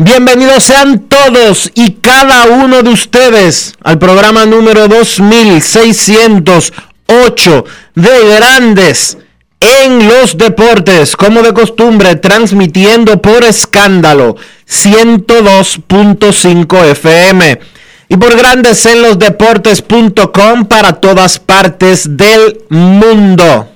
Bienvenidos sean todos y cada uno de ustedes al programa número 2608 de Grandes en los Deportes, como de costumbre, transmitiendo por escándalo 102.5 FM y por Grandes en los Deportes.com para todas partes del mundo.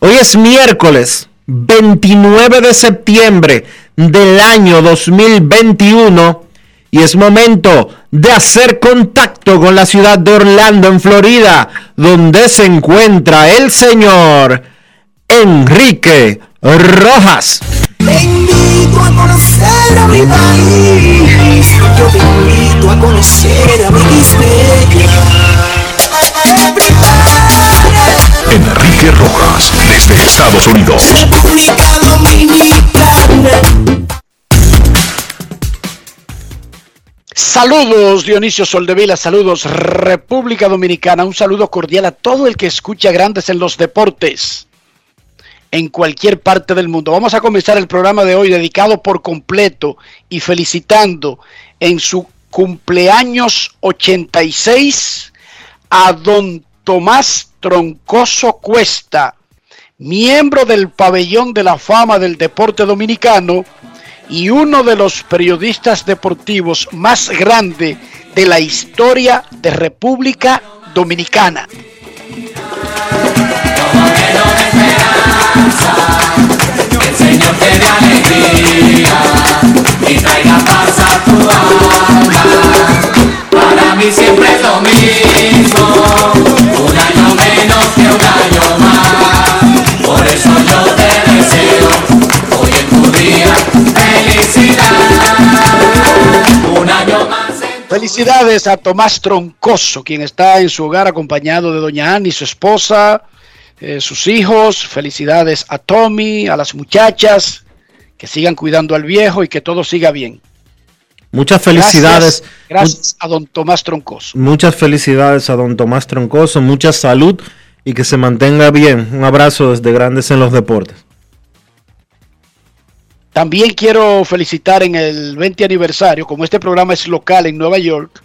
Hoy es miércoles 29 de septiembre del año 2021 y es momento de hacer contacto con la ciudad de Orlando, en Florida, donde se encuentra el señor Enrique Rojas. Te invito a conocer a mi país, yo te invito a conocer a mi Enrique Rojas, desde Estados Unidos. República Dominicana. Saludos Dionisio Soldevila, saludos República Dominicana, un saludo cordial a todo el que escucha grandes en los deportes en cualquier parte del mundo. Vamos a comenzar el programa de hoy dedicado por completo y felicitando en su cumpleaños 86 a don Tomás Troncoso Cuesta, miembro del pabellón de la fama del deporte dominicano y uno de los periodistas deportivos más grande de la historia de República Dominicana. Para mí siempre es lo mismo, un año menos que un año Felicidades a Tomás Troncoso, quien está en su hogar acompañado de doña Annie, su esposa, eh, sus hijos. Felicidades a Tommy, a las muchachas, que sigan cuidando al viejo y que todo siga bien. Muchas felicidades. Gracias, a don Tomás Troncoso. Muchas felicidades a don Tomás Troncoso, mucha salud y que se mantenga bien. Un abrazo desde Grandes en los Deportes. También quiero felicitar en el 20 aniversario, como este programa es local en Nueva York,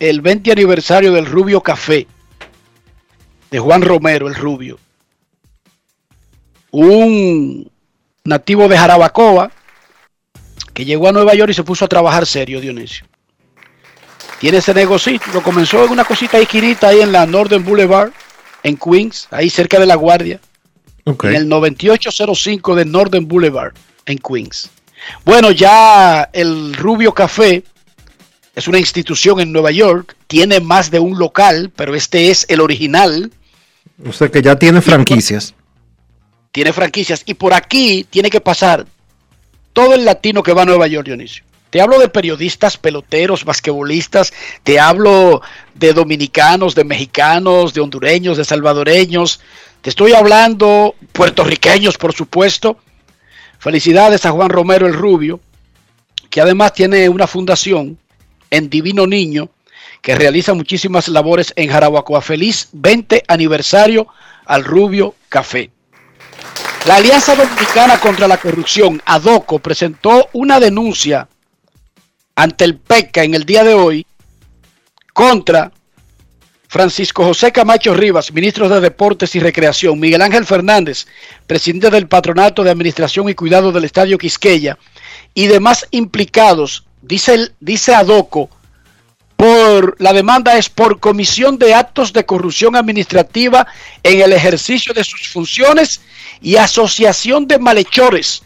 el 20 aniversario del Rubio Café, de Juan Romero, el Rubio. Un nativo de Jarabacoa que llegó a Nueva York y se puso a trabajar serio, Dionisio. Tiene ese negocio, lo comenzó en una cosita esquinita ahí en la Northern Boulevard, en Queens, ahí cerca de La Guardia en el 9805 de Northern Boulevard, en Queens. Bueno, ya el Rubio Café es una institución en Nueva York, tiene más de un local, pero este es el original. O sea que ya tiene franquicias. Tiene franquicias. Y por aquí tiene que pasar todo el latino que va a Nueva York, Dionisio. Te hablo de periodistas, peloteros, basquetbolistas, te hablo de dominicanos, de mexicanos, de hondureños, de salvadoreños, te estoy hablando, puertorriqueños, por supuesto. Felicidades a Juan Romero el Rubio, que además tiene una fundación en Divino Niño, que realiza muchísimas labores en Jarabacoa. Feliz 20 aniversario al Rubio Café. La Alianza Dominicana contra la Corrupción, ADOCO, presentó una denuncia ante el PECA en el día de hoy contra Francisco José Camacho Rivas, ministro de Deportes y Recreación, Miguel Ángel Fernández, presidente del Patronato de Administración y Cuidado del Estadio Quisqueya, y demás implicados, dice, dice Adoco, por la demanda es por comisión de actos de corrupción administrativa en el ejercicio de sus funciones y asociación de malhechores,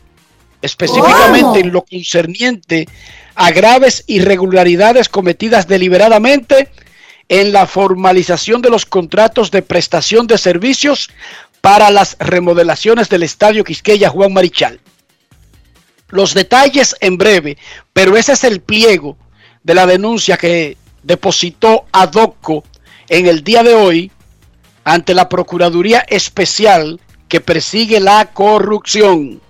específicamente en lo concerniente a graves irregularidades cometidas deliberadamente en la formalización de los contratos de prestación de servicios para las remodelaciones del Estadio Quisqueya Juan Marichal. Los detalles en breve, pero ese es el pliego de la denuncia que depositó Adoco en el día de hoy ante la Procuraduría Especial que persigue la corrupción.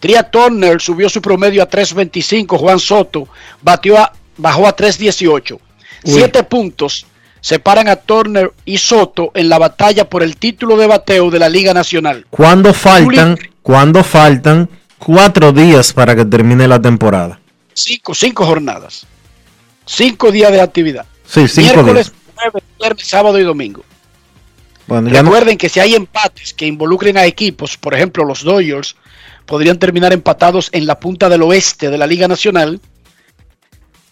Tria Turner subió su promedio a 3.25, Juan Soto batió a, bajó a 3.18. Siete puntos separan a Turner y Soto en la batalla por el título de bateo de la Liga Nacional. ¿Cuándo faltan, cuando faltan cuatro días para que termine la temporada? Cinco, cinco jornadas. Cinco días de actividad. Sí, cinco Miércoles, días. jueves, viernes, sábado y domingo. Bueno, ya no- Recuerden que si hay empates que involucren a equipos, por ejemplo los Dodgers, podrían terminar empatados en la punta del oeste de la Liga Nacional,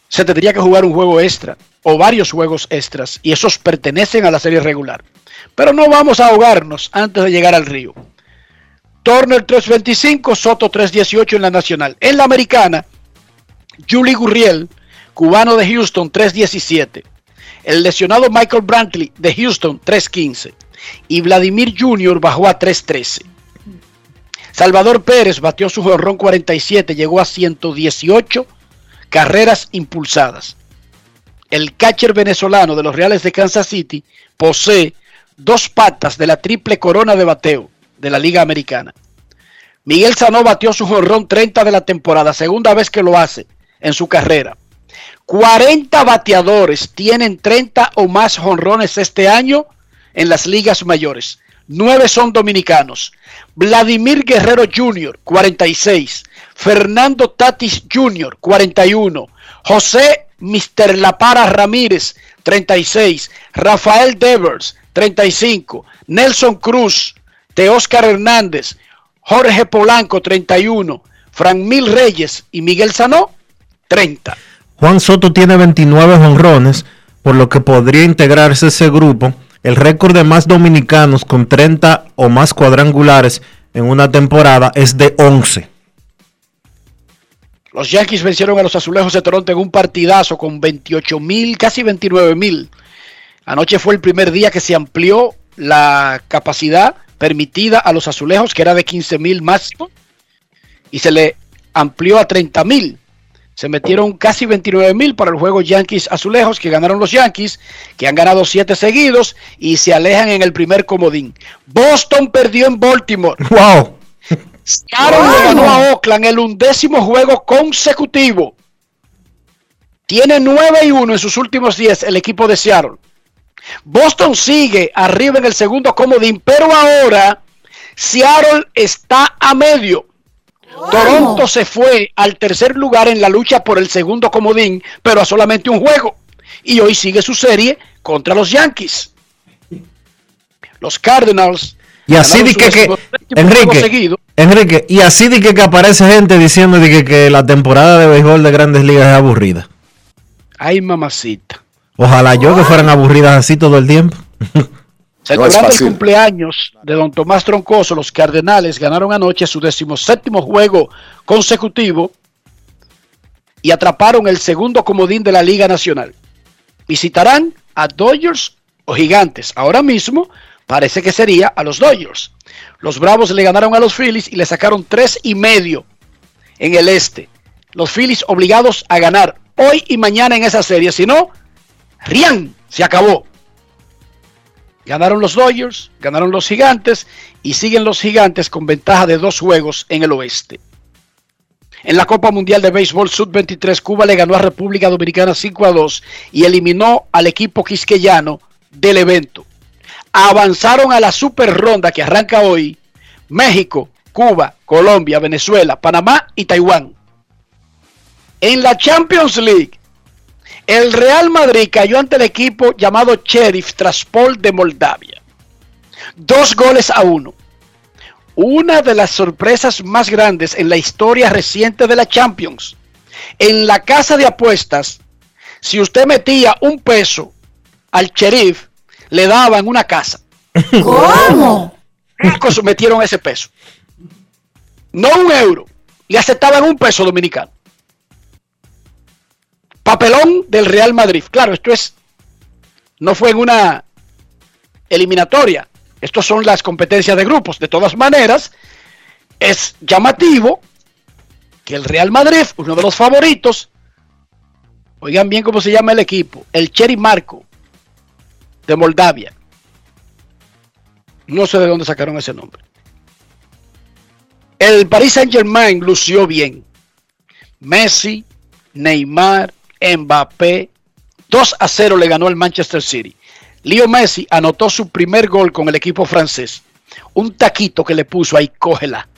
se tendría que jugar un juego extra o varios juegos extras y esos pertenecen a la serie regular. Pero no vamos a ahogarnos antes de llegar al río. Turner 325, Soto 318 en la nacional. En la americana, Julie Gurriel, cubano de Houston 317. El lesionado Michael Brantley de Houston 315 y Vladimir Jr. bajó a 313. Salvador Pérez batió su jonrón 47, llegó a 118 carreras impulsadas. El catcher venezolano de los Reales de Kansas City posee dos patas de la triple corona de bateo de la Liga Americana. Miguel Sanó batió su jonrón 30 de la temporada, segunda vez que lo hace en su carrera. 40 bateadores tienen 30 o más jonrones este año en las ligas mayores. Nueve son dominicanos. Vladimir Guerrero Jr., 46. Fernando Tatis Jr., 41. José Mr. La Para Ramírez, 36. Rafael Devers, 35. Nelson Cruz, Teóscar Hernández, Jorge Polanco, 31. Fran Mil Reyes y Miguel Sanó, 30. Juan Soto tiene 29 honrones, por lo que podría integrarse ese grupo. El récord de más dominicanos con 30 o más cuadrangulares en una temporada es de 11. Los Yankees vencieron a los Azulejos de Toronto en un partidazo con 28 mil, casi 29 mil. Anoche fue el primer día que se amplió la capacidad permitida a los Azulejos, que era de 15 mil máximo, y se le amplió a 30 mil. Se metieron casi 29 mil para el juego Yankees Azulejos, que ganaron los Yankees, que han ganado 7 seguidos y se alejan en el primer comodín. Boston perdió en Baltimore. ¡Wow! Seattle le ganó a Oakland el undécimo juego consecutivo. Tiene 9 y 1 en sus últimos 10 el equipo de Seattle. Boston sigue arriba en el segundo comodín, pero ahora Seattle está a medio. Toronto se fue al tercer lugar en la lucha por el segundo comodín, pero a solamente un juego. Y hoy sigue su serie contra los Yankees. Los Cardinals. Y así su que, Enrique. Enrique, y así di que, que aparece gente diciendo de que, que la temporada de béisbol de Grandes Ligas es aburrida. Ay, mamacita. Ojalá yo que fueran aburridas así todo el tiempo. Celebrando el fácil. cumpleaños de don Tomás Troncoso, los Cardenales ganaron anoche su decimoséptimo juego consecutivo y atraparon el segundo comodín de la Liga Nacional. Visitarán a Dodgers o Gigantes. Ahora mismo parece que sería a los Dodgers. Los Bravos le ganaron a los Phillies y le sacaron tres y medio en el este. Los Phillies obligados a ganar hoy y mañana en esa serie. Si no, rían, se acabó. Ganaron los Dodgers, ganaron los Gigantes y siguen los Gigantes con ventaja de dos juegos en el oeste. En la Copa Mundial de Béisbol Sub-23, Cuba le ganó a República Dominicana 5 a 2 y eliminó al equipo quisqueyano del evento. Avanzaron a la super ronda que arranca hoy México, Cuba, Colombia, Venezuela, Panamá y Taiwán. En la Champions League, el Real Madrid cayó ante el equipo llamado Sheriff Traspol de Moldavia. Dos goles a uno. Una de las sorpresas más grandes en la historia reciente de la Champions. En la casa de apuestas, si usted metía un peso al Sheriff, le daban una casa. ¿Cómo? Marcos metieron ese peso. No un euro. Le aceptaban un peso dominicano. Papelón del Real Madrid. Claro, esto es. No fue en una eliminatoria. Estos son las competencias de grupos. De todas maneras, es llamativo que el Real Madrid, uno de los favoritos, oigan bien cómo se llama el equipo, el Cherry Marco de Moldavia. No sé de dónde sacaron ese nombre. El Paris Saint Germain lució bien. Messi, Neymar, Mbappé, 2 a 0 le ganó el Manchester City. Leo Messi anotó su primer gol con el equipo francés. Un taquito que le puso ahí, cógela.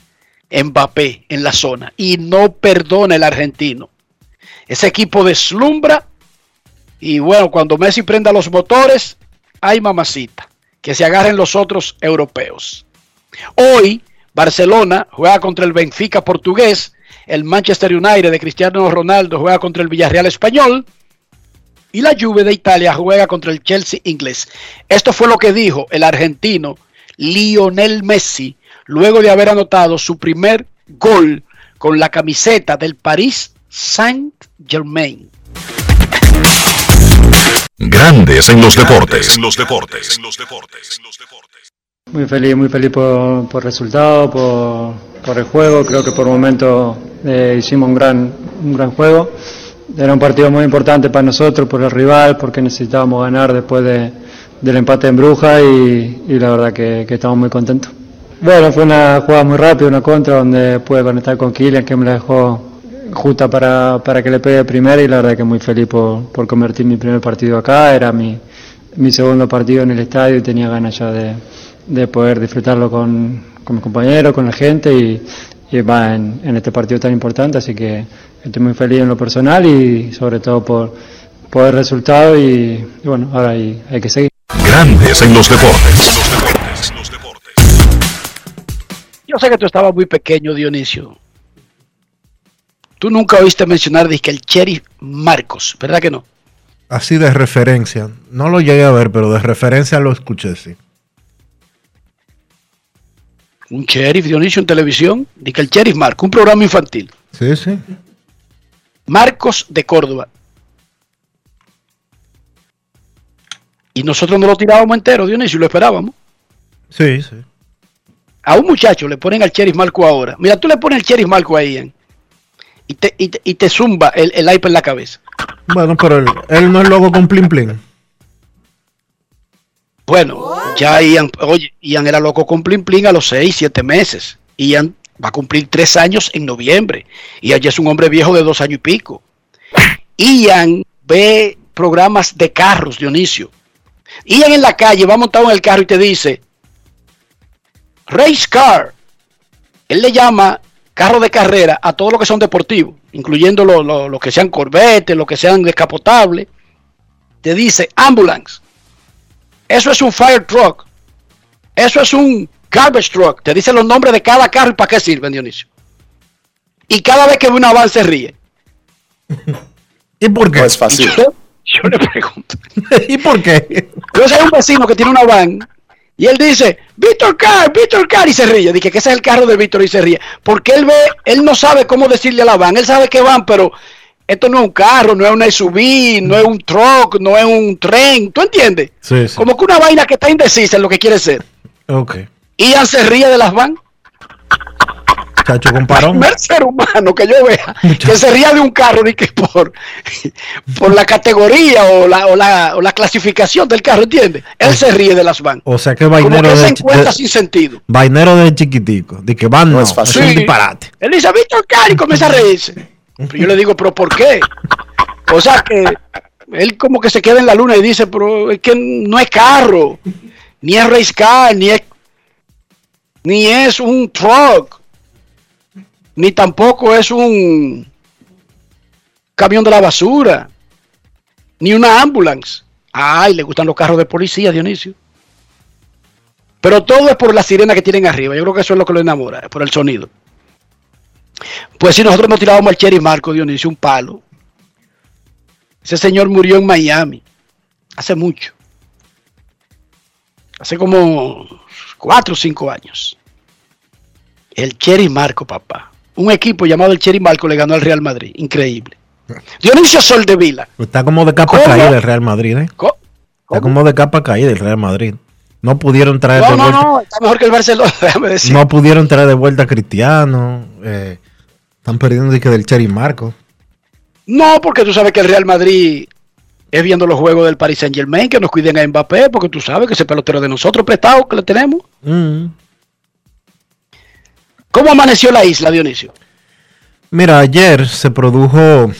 Mbappé en la zona. Y no perdona el argentino. Ese equipo deslumbra. Y bueno, cuando Messi prenda los motores, hay mamacita. Que se agarren los otros europeos. Hoy, Barcelona juega contra el Benfica portugués. El Manchester United de Cristiano Ronaldo juega contra el Villarreal español. Y la Juve de Italia juega contra el Chelsea inglés. Esto fue lo que dijo el argentino Lionel Messi luego de haber anotado su primer gol con la camiseta del Paris Saint Germain. Grandes en los deportes. En los deportes. Muy feliz, muy feliz por, por resultado, por, por el juego. Creo que por momentos eh, hicimos un gran, un gran juego. Era un partido muy importante para nosotros, por el rival, porque necesitábamos ganar después de, del empate en Bruja y, y la verdad que, que, estamos muy contentos. Bueno, fue una jugada muy rápida, una contra donde pude conectar con Kylian, que me la dejó justa para, para que le pegue primero y la verdad que muy feliz por, por convertir mi primer partido acá. Era mi, mi segundo partido en el estadio y tenía ganas ya de, de poder disfrutarlo con, con mis compañeros, con la gente y, y va en, en, este partido tan importante, así que estoy muy feliz en lo personal y sobre todo por, por el resultado y, y bueno, ahora hay, hay, que seguir. Grandes en los deportes. Los deportes, los deportes. Yo sé que tú estabas muy pequeño, Dionisio. Tú nunca oíste mencionar de que el Cherry Marcos, ¿verdad que no? Así de referencia. No lo llegué a ver, pero de referencia lo escuché, sí un sheriff Dionisio en televisión, di que el sheriff Marco, un programa infantil. Sí, sí. Marcos de Córdoba. Y nosotros no lo tirábamos entero, Dionisio, lo esperábamos. Sí, sí. A un muchacho le ponen al sheriff Marco ahora. Mira, tú le pones el sheriff Marco ahí, ¿eh? y, te, y, te, y te zumba el, el iPad en la cabeza. Bueno, pero él, él no es loco con plin plin. Bueno, ya Ian, oye, Ian era loco con Plin Plin a los 6, 7 meses. Ian va a cumplir 3 años en noviembre. Ian ya es un hombre viejo de 2 años y pico. Ian ve programas de carros, Dionisio. Ian en la calle va montado en el carro y te dice, Race Car. Él le llama carro de carrera a todo lo que son deportivos, incluyendo lo, lo, lo que sean corbetes, lo que sean descapotables. Te dice ambulance. Eso es un fire truck. Eso es un garbage truck. Te dicen los nombres de cada carro y para qué sirven, Dionisio. Y cada vez que ve una van se ríe. ¿Y por qué? No es fácil. Yo, yo, le pregunto. ¿Y por qué? Entonces hay un vecino que tiene una van y él dice, Víctor Car, Víctor Car, y se ríe. Dije que ese es el carro de Víctor y se ríe. Porque él ve, él no sabe cómo decirle a la van. Él sabe que van, pero esto no es un carro, no es una SUV, no es un truck, no es un tren, ¿tú entiendes? Sí, sí. Como que una vaina que está indecisa en lo que quiere ser. Ok. Ian se ríe de las van. O Muchacho con parón. primer ser humano que yo vea que se ría de un carro ni que por, por la categoría o la, o, la, o la clasificación del carro, ¿entiendes? Él se ríe de las van. O sea que Como vainero que se de, encuentra de- sin sentido. vainero de chiquitico. De que van no, es es, fácil. un Sí. disparate. Él dice, Víctor Cari, comienza a reírse. Yo le digo, ¿pero por qué? O sea que él como que se queda en la luna y dice, pero es que no es carro, ni es race car, ni es, ni es un truck, ni tampoco es un camión de la basura, ni una ambulance. Ay, le gustan los carros de policía, Dionisio. Pero todo es por la sirena que tienen arriba. Yo creo que eso es lo que lo enamora, por el sonido. Pues si nosotros nos tirábamos al Cherry Marco, Dionisio, un palo. Ese señor murió en Miami. Hace mucho. Hace como cuatro o cinco años. El Cherry Marco, papá. Un equipo llamado el Cherry Marco le ganó al Real Madrid. Increíble. Dionisio Soldevila. Está como de capa ¿Cómo? caída el Real Madrid, ¿eh? Está como de capa caída el Real Madrid. No pudieron traer No, de no, vuelta. no. Está mejor que el Barcelona, déjame decir. No pudieron traer de vuelta a Cristiano. eh, están perdiendo de que del Cherry Marco. No, porque tú sabes que el Real Madrid es viendo los juegos del Paris Saint Germain, que nos cuiden a Mbappé, porque tú sabes que ese pelotero de nosotros prestado que le tenemos. Mm. ¿Cómo amaneció la isla, Dionisio? Mira, ayer se produjo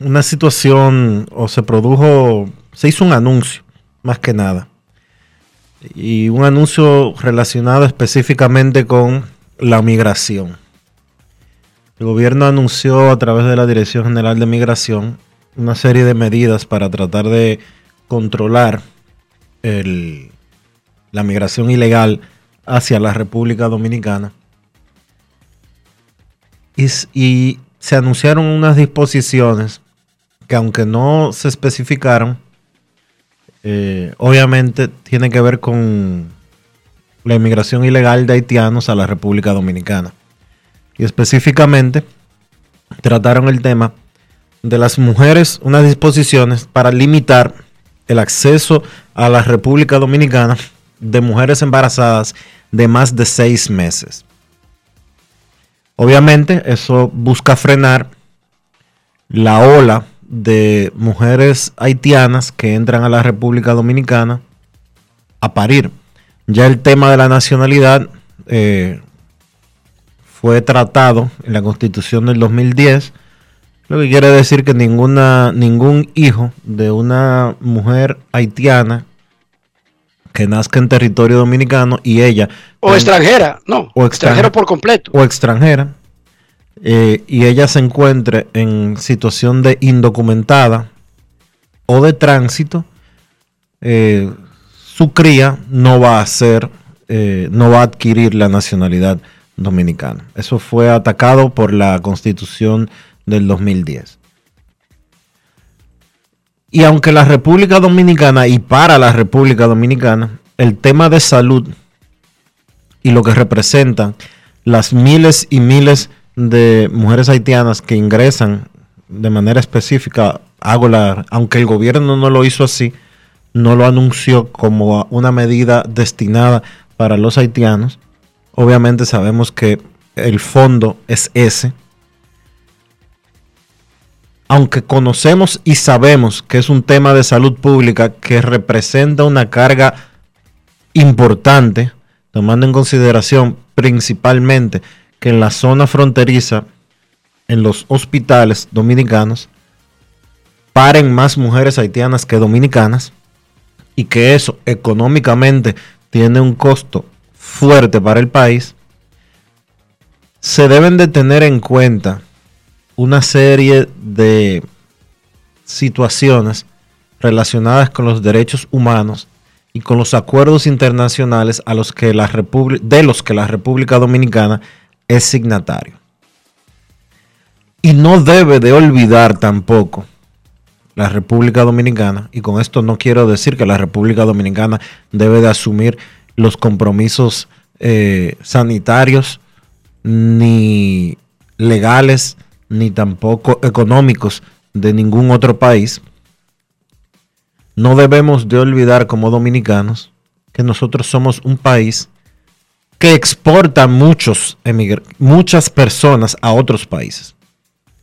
una situación, o se produjo, se hizo un anuncio, más que nada. Y un anuncio relacionado específicamente con la migración. El gobierno anunció a través de la Dirección General de Migración una serie de medidas para tratar de controlar la migración ilegal hacia la República Dominicana y se anunciaron unas disposiciones que aunque no se especificaron, eh, obviamente tiene que ver con la inmigración ilegal de haitianos a la República Dominicana. Y específicamente trataron el tema de las mujeres, unas disposiciones para limitar el acceso a la República Dominicana de mujeres embarazadas de más de seis meses. Obviamente eso busca frenar la ola de mujeres haitianas que entran a la República Dominicana a parir. Ya el tema de la nacionalidad eh, fue tratado en la Constitución del 2010, lo que quiere decir que ninguna, ningún hijo de una mujer haitiana que nazca en territorio dominicano y ella O extranjera, no. O extranjero extranjera. por completo. o extranjera eh, y ella se encuentre en situación de indocumentada o de tránsito, eh, su cría no va a ser, eh, no va a adquirir la nacionalidad Eso fue atacado por la constitución del 2010. Y aunque la República Dominicana y para la República Dominicana, el tema de salud y lo que representan las miles y miles de mujeres haitianas que ingresan de manera específica, hago aunque el gobierno no lo hizo así, no lo anunció como una medida destinada para los haitianos. Obviamente sabemos que el fondo es ese. Aunque conocemos y sabemos que es un tema de salud pública que representa una carga importante, tomando en consideración principalmente que en la zona fronteriza, en los hospitales dominicanos, paren más mujeres haitianas que dominicanas y que eso económicamente tiene un costo fuerte para el país, se deben de tener en cuenta una serie de situaciones relacionadas con los derechos humanos y con los acuerdos internacionales a los que la de los que la República Dominicana es signatario. Y no debe de olvidar tampoco la República Dominicana, y con esto no quiero decir que la República Dominicana debe de asumir los compromisos eh, sanitarios, ni legales, ni tampoco económicos de ningún otro país. No debemos de olvidar como dominicanos que nosotros somos un país que exporta muchos muchas personas a otros países.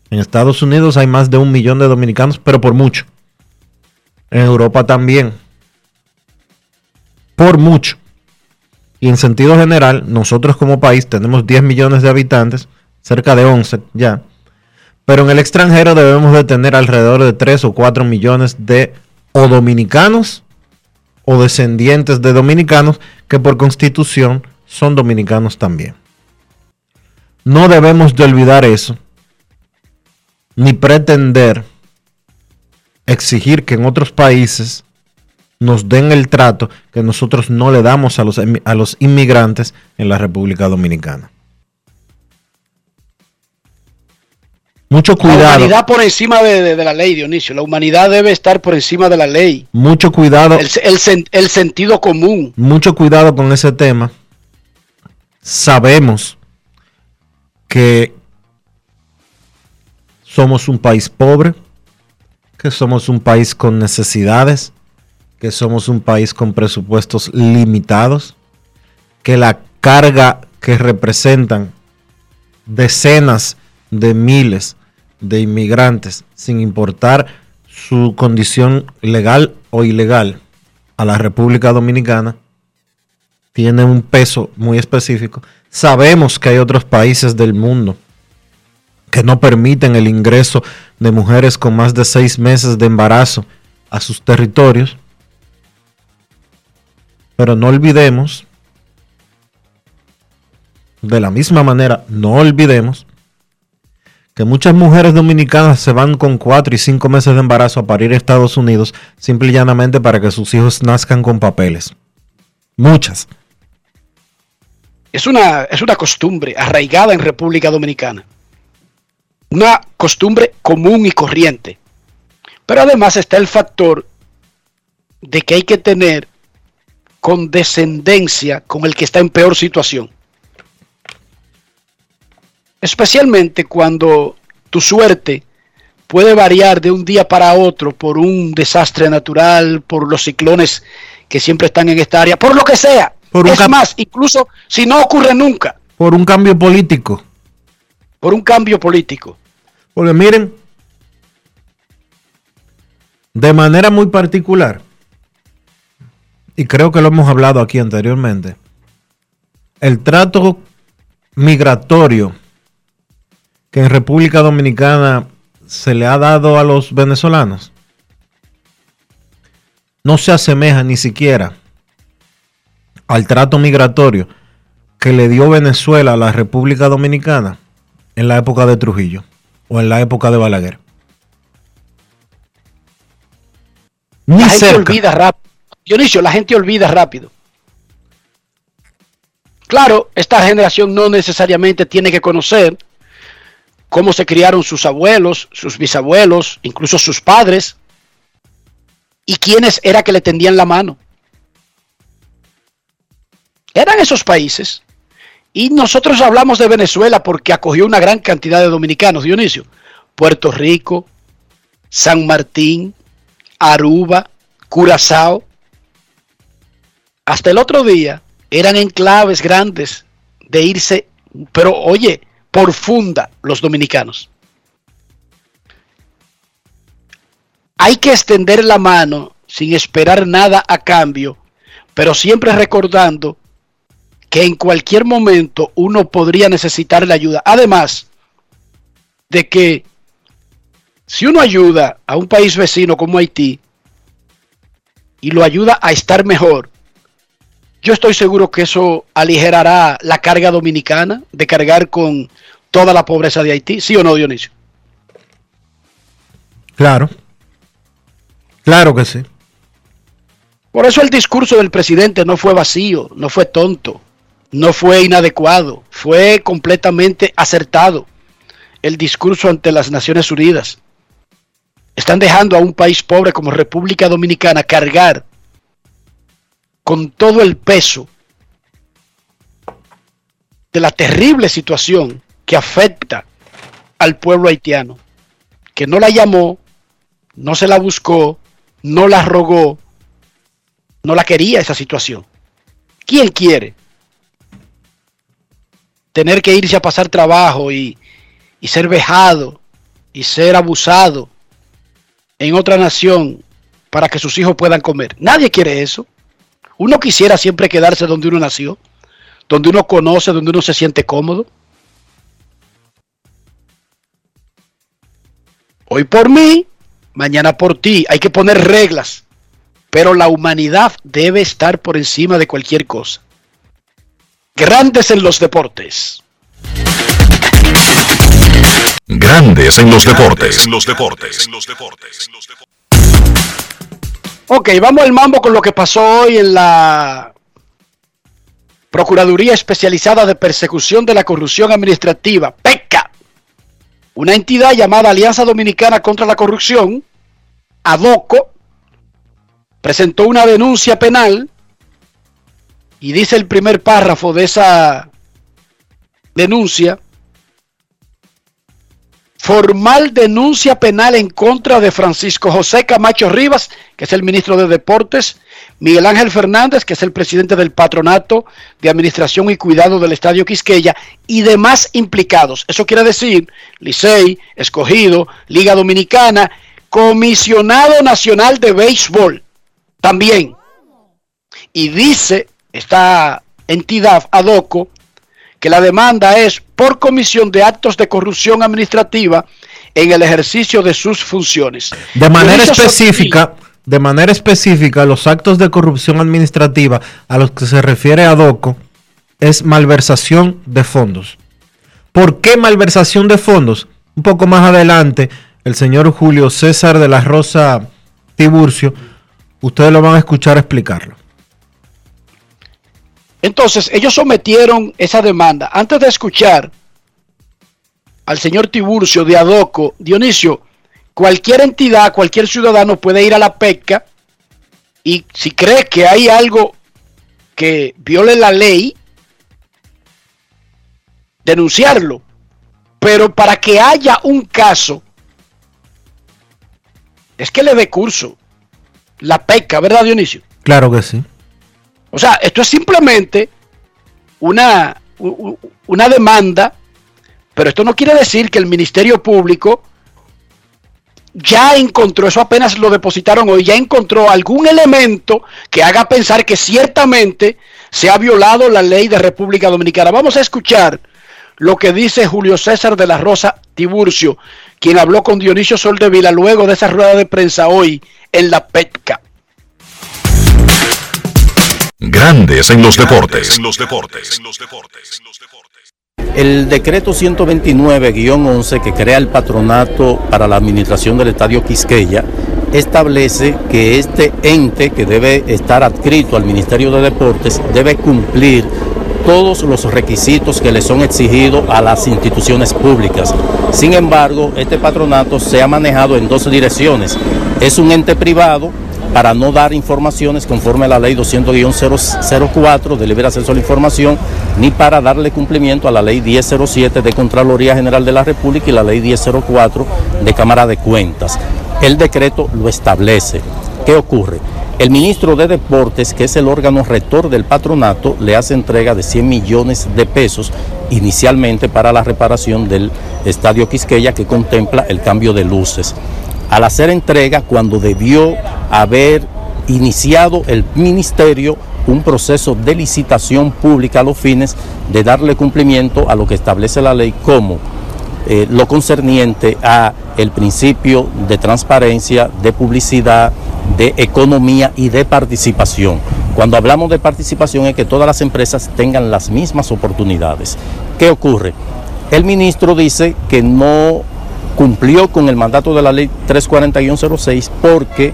En Estados Unidos hay más de un millón de dominicanos, pero por mucho. En Europa también. Por mucho. Y en sentido general, nosotros como país tenemos 10 millones de habitantes, cerca de 11 ya. Pero en el extranjero debemos de tener alrededor de 3 o 4 millones de o dominicanos o descendientes de dominicanos que por constitución son dominicanos también. No debemos de olvidar eso, ni pretender exigir que en otros países nos den el trato que nosotros no le damos a los, a los inmigrantes en la República Dominicana. Mucho cuidado. La humanidad por encima de, la ley, Dionisio. La humanidad debe estar por encima de la ley. Mucho cuidado. el sentido común. Mucho cuidado con ese tema. Sabemos que somos un país pobre, que somos un país con necesidades, que somos un país con presupuestos limitados, que la carga que representan decenas de miles de inmigrantes, sin importar su condición legal o ilegal, a la República Dominicana, tiene un peso muy específico. Sabemos que hay otros países del mundo que no permiten el ingreso de mujeres con más de seis meses de embarazo a sus territorios. Pero no olvidemos, de la misma manera, no olvidemos que muchas mujeres dominicanas se van con cuatro y cinco meses de embarazo a parir a Estados Unidos simple y llanamente para que sus hijos nazcan con papeles. Muchas. Es una, es una costumbre arraigada en República Dominicana. Una costumbre común y corriente. Pero además está el factor de que hay que tener condescendencia con el que está en peor situación. Especialmente cuando tu suerte puede variar de un día para otro por un desastre natural, por los ciclones que siempre están en esta área, por lo que sea. Por es más, incluso si no ocurre nunca. Por un cambio político. Por un cambio político. Porque miren, de manera muy particular, y creo que lo hemos hablado aquí anteriormente, el trato migratorio que en República Dominicana se le ha dado a los venezolanos no se asemeja ni siquiera al trato migratorio que le dio Venezuela a la República Dominicana en la época de Trujillo o en la época de Balaguer. Ni la gente olvida rápido. Dionisio, la gente olvida rápido. Claro, esta generación no necesariamente tiene que conocer cómo se criaron sus abuelos, sus bisabuelos, incluso sus padres, y quiénes era que le tendían la mano. Eran esos países. Y nosotros hablamos de Venezuela porque acogió una gran cantidad de dominicanos, Dionisio. Puerto Rico, San Martín, Aruba, Curazao. Hasta el otro día eran enclaves grandes de irse, pero oye, por funda los dominicanos. Hay que extender la mano sin esperar nada a cambio, pero siempre recordando que en cualquier momento uno podría necesitar la ayuda. Además de que si uno ayuda a un país vecino como Haití y lo ayuda a estar mejor, yo estoy seguro que eso aligerará la carga dominicana de cargar con toda la pobreza de Haití, ¿sí o no, Dionisio? Claro, claro que sí. Por eso el discurso del presidente no fue vacío, no fue tonto, no fue inadecuado, fue completamente acertado el discurso ante las Naciones Unidas. Están dejando a un país pobre como República Dominicana cargar con todo el peso de la terrible situación que afecta al pueblo haitiano, que no la llamó, no se la buscó, no la rogó, no la quería esa situación. ¿Quién quiere tener que irse a pasar trabajo y, y ser vejado y ser abusado en otra nación para que sus hijos puedan comer. Nadie quiere eso. Uno quisiera siempre quedarse donde uno nació, donde uno conoce, donde uno se siente cómodo. Hoy por mí, mañana por ti. Hay que poner reglas, pero la humanidad debe estar por encima de cualquier cosa. Grandes en los deportes. Grandes en los deportes. En los deportes. Ok, vamos al mambo con lo que pasó hoy en la Procuraduría Especializada de Persecución de la Corrupción Administrativa, PECA. Una entidad llamada Alianza Dominicana contra la Corrupción, ADOCO, presentó una denuncia penal y dice el primer párrafo de esa denuncia formal denuncia penal en contra de Francisco José Camacho Rivas, que es el ministro de Deportes, Miguel Ángel Fernández, que es el presidente del Patronato de Administración y Cuidado del Estadio Quisqueya, y demás implicados. Eso quiere decir Licey, Escogido, Liga Dominicana, Comisionado Nacional de Béisbol, también. Y dice esta entidad, ADOCO, que la demanda es por comisión de actos de corrupción administrativa en el ejercicio de sus funciones. De manera específica, de manera específica, los actos de corrupción administrativa a los que se refiere ADOCO es malversación de fondos. ¿Por qué malversación de fondos? Un poco más adelante, el señor Julio César de la Rosa Tiburcio, ustedes lo van a escuchar explicarlo. Entonces, ellos sometieron esa demanda. Antes de escuchar al señor Tiburcio de Adoco, Dionisio, cualquier entidad, cualquier ciudadano puede ir a la pesca y si cree que hay algo que viole la ley, denunciarlo. Pero para que haya un caso, es que le dé curso la pesca, ¿verdad, Dionisio? Claro que sí. O sea, esto es simplemente una, una demanda, pero esto no quiere decir que el Ministerio Público ya encontró, eso apenas lo depositaron hoy, ya encontró algún elemento que haga pensar que ciertamente se ha violado la ley de República Dominicana. Vamos a escuchar lo que dice Julio César de la Rosa Tiburcio, quien habló con Dionisio Soldevila luego de esa rueda de prensa hoy en la PETCA. Grandes en los deportes. El decreto 129-11 que crea el patronato para la administración del Estadio Quisqueya establece que este ente que debe estar adscrito al Ministerio de Deportes debe cumplir todos los requisitos que le son exigidos a las instituciones públicas. Sin embargo, este patronato se ha manejado en dos direcciones. Es un ente privado para no dar informaciones conforme a la ley 200-004 de libre acceso a la información, ni para darle cumplimiento a la ley 1007 de Contraloría General de la República y la ley 1004 de Cámara de Cuentas. El decreto lo establece. ¿Qué ocurre? El ministro de Deportes, que es el órgano rector del patronato, le hace entrega de 100 millones de pesos inicialmente para la reparación del Estadio Quisqueya que contempla el cambio de luces al hacer entrega cuando debió haber iniciado el ministerio un proceso de licitación pública a los fines de darle cumplimiento a lo que establece la ley como eh, lo concerniente a el principio de transparencia, de publicidad, de economía y de participación. Cuando hablamos de participación es que todas las empresas tengan las mismas oportunidades. ¿Qué ocurre? El ministro dice que no cumplió con el mandato de la ley 34106 porque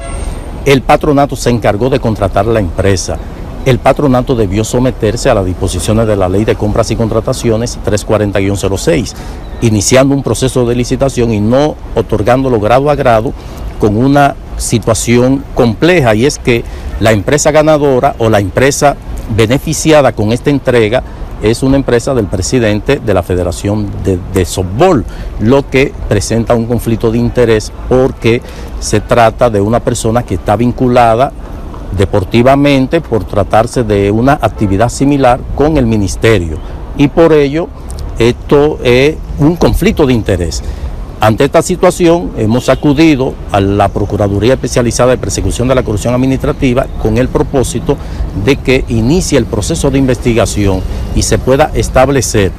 el patronato se encargó de contratar la empresa. El patronato debió someterse a las disposiciones de la ley de compras y contrataciones 34106, iniciando un proceso de licitación y no otorgándolo grado a grado con una situación compleja y es que la empresa ganadora o la empresa beneficiada con esta entrega es una empresa del presidente de la Federación de, Softball, lo que presenta un conflicto de interés porque se trata de una persona que está vinculada deportivamente por tratarse de una actividad similar con el ministerio y por ello esto es un conflicto de interés. Ante esta situación hemos acudido a la Procuraduría Especializada de Persecución de la Corrupción Administrativa con el propósito de que inicie el proceso de investigación y se pueda establecer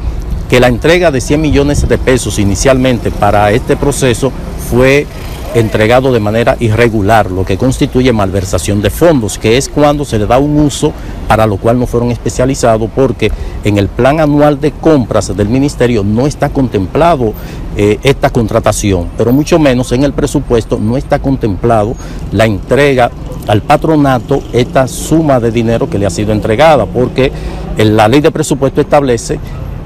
que la entrega de 100 millones de pesos inicialmente para este proceso fue entregado de manera irregular, lo que constituye malversación de fondos, que es cuando se le da un uso para lo cual no fueron especializados, porque en el plan anual de compras del ministerio no está contemplado eh, esta contratación, pero mucho menos en el presupuesto no está contemplado la entrega al patronato esta suma de dinero que le ha sido entregada, porque la ley de presupuesto establece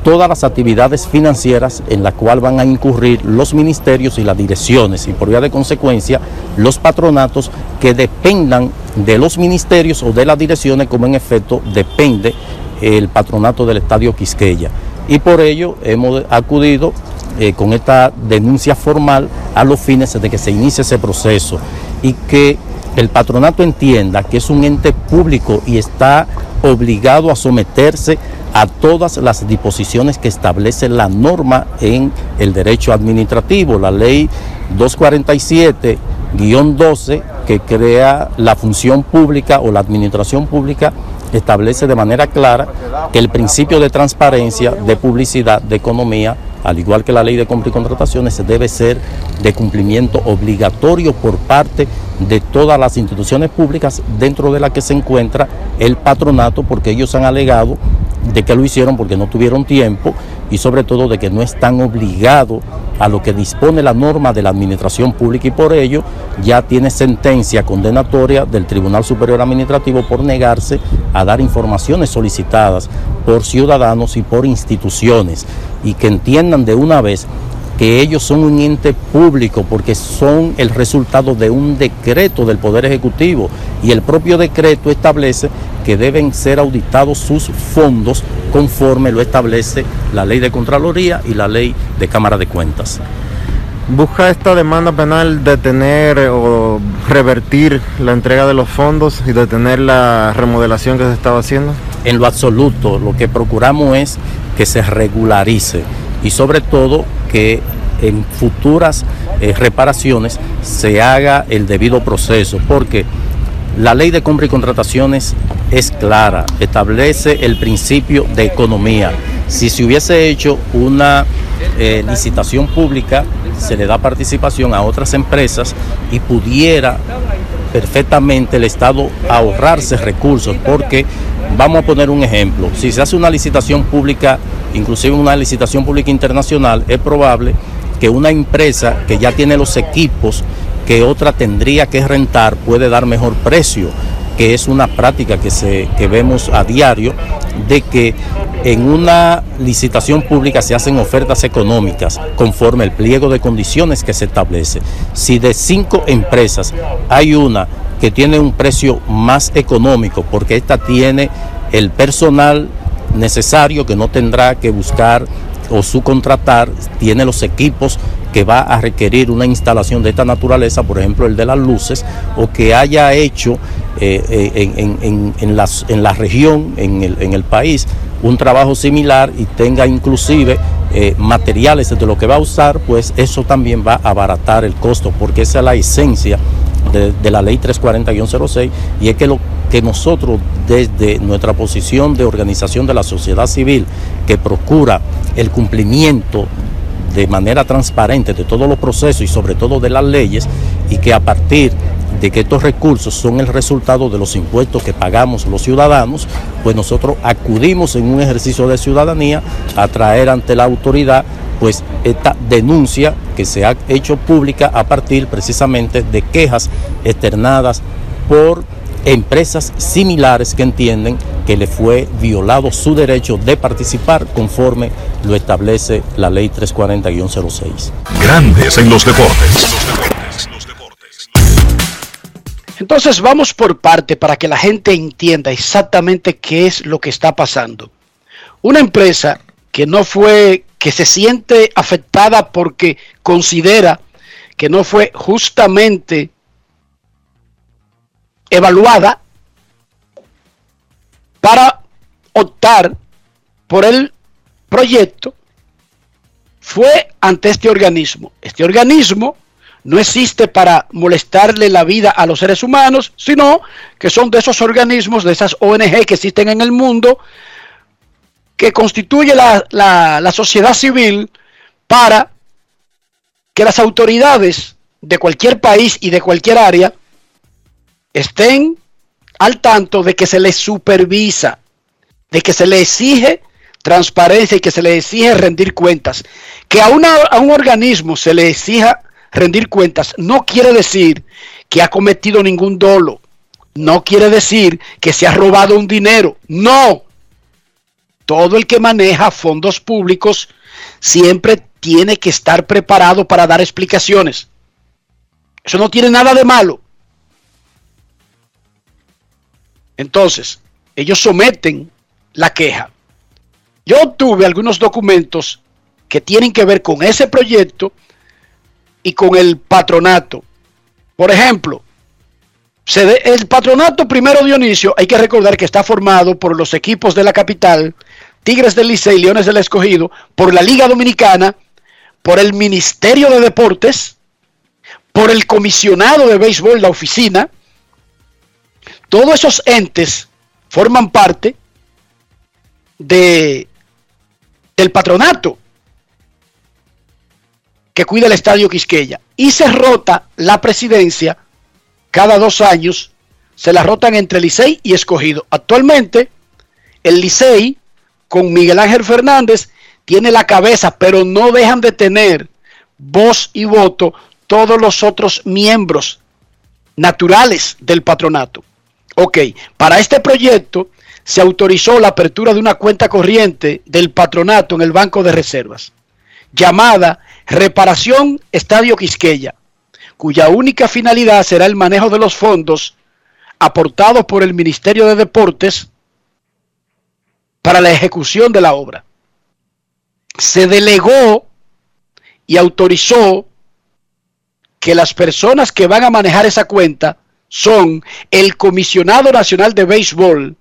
todas las actividades financieras en las cuales van a incurrir los ministerios y las direcciones y por vía de consecuencia los patronatos que dependan de los ministerios o de las direcciones como en efecto depende el patronato del Estadio Quisqueya. Y por ello hemos acudido eh, con esta denuncia formal a los fines de que se inicie ese proceso y que el patronato entienda que es un ente público y está obligado a someterse a todas las disposiciones que establece la norma en el derecho administrativo, la ley 247-12 que crea la función pública o la administración pública establece de manera clara que el principio de transparencia, de publicidad, de economía, al igual que la ley de compra y contrataciones, debe ser de cumplimiento obligatorio por parte de todas las instituciones públicas dentro de la que se encuentra el patronato, porque ellos han alegado de que lo hicieron porque no tuvieron tiempo y sobre todo de que no están obligados a lo que dispone la norma de la administración pública y por ello ya tiene sentencia condenatoria del Tribunal Superior Administrativo por negarse a dar informaciones solicitadas por ciudadanos y por instituciones y que entiendan de una vez que ellos son un ente público porque son el resultado de un decreto del Poder Ejecutivo y el propio decreto establece que deben ser auditados sus fondos conforme lo establece la ley de Contraloría y la ley de Cámara de Cuentas. ¿Busca esta demanda penal detener o revertir la entrega de los fondos y detener la remodelación que se estaba haciendo? En lo absoluto, lo que procuramos es que se regularice y sobre todo que en futuras eh, reparaciones se haga el debido proceso, porque la ley de compra y contrataciones es clara, establece el principio de economía. Si se hubiese hecho una eh, licitación pública, se le da participación a otras empresas y pudiera perfectamente el Estado ahorrarse recursos, porque vamos a poner un ejemplo, si se hace una licitación pública inclusive una licitación pública internacional, es probable que una empresa que ya tiene los equipos que otra tendría que rentar puede dar mejor precio, que es una práctica que, se, que vemos a diario, de que en una licitación pública se hacen ofertas económicas conforme el pliego de condiciones que se establece. Si de cinco empresas hay una que tiene un precio más económico porque esta tiene el personal necesario que no tendrá que buscar o subcontratar, tiene los equipos que va a requerir una instalación de esta naturaleza, por ejemplo el de las luces, o que haya hecho eh, eh, en, la región, en el, país, un trabajo similar y tenga inclusive eh, materiales de lo que va a usar, pues eso también va a abaratar el costo, porque esa es la esencia de, de la ley 340-06 y es que lo que nosotros desde nuestra posición de organización de la sociedad civil que procura el cumplimiento de manera transparente de todos los procesos y sobre todo de las leyes y que a partir de que estos recursos son el resultado de los impuestos que pagamos los ciudadanos, pues nosotros acudimos en un ejercicio de ciudadanía a traer ante la autoridad pues esta denuncia que se ha hecho pública a partir precisamente de quejas externadas por empresas similares que entienden que le fue violado su derecho de participar conforme lo establece la ley 340-06. Grandes en los deportes. Entonces vamos por parte para que la gente entienda exactamente qué es lo que está pasando. Una empresa que no fue, que se siente afectada porque considera que no fue justamente evaluada para optar por el proyecto fue ante este organismo. Este organismo no existe para molestarle la vida a los seres humanos, sino que son de esos organismos, de esas ONG que existen en el mundo, que constituye la, la sociedad civil para que las autoridades de cualquier país y de cualquier área estén al tanto de que se les supervisa, de que se le exige transparencia y que se le exige rendir cuentas. Que a, a un organismo se le exija rendir cuentas no quiere decir que ha cometido ningún dolo, no quiere decir que se ha robado un dinero, no. Todo el que maneja fondos públicos siempre tiene que estar preparado para dar explicaciones. Eso no tiene nada de malo. Entonces, ellos someten la queja. Yo obtuve algunos documentos que tienen que ver con ese proyecto y con el patronato. Por ejemplo, el patronato primero Dionisio, hay que recordar que está formado por los equipos de la capital, Tigres del Licey, Leones del Escogido, por la Liga Dominicana, por el Ministerio de Deportes, por el comisionado de béisbol, la oficina, todos esos entes forman parte de, del patronato que cuida el estadio Quisqueya. Y se rota la presidencia cada dos años, se la rotan entre Licey y Escogido. Actualmente, el Licey, con Miguel Ángel Fernández, tiene la cabeza, pero no dejan de tener voz y voto todos los otros miembros naturales del patronato. Ok, para este proyecto se autorizó la apertura de una cuenta corriente del patronato en el Banco de Reservas, llamada Reparación Estadio Quisqueya, cuya única finalidad será el manejo de los fondos aportados por el Ministerio de Deportes para la ejecución de la obra. Se delegó y autorizó que las personas que van a manejar esa cuenta son el comisionado nacional de béisbol,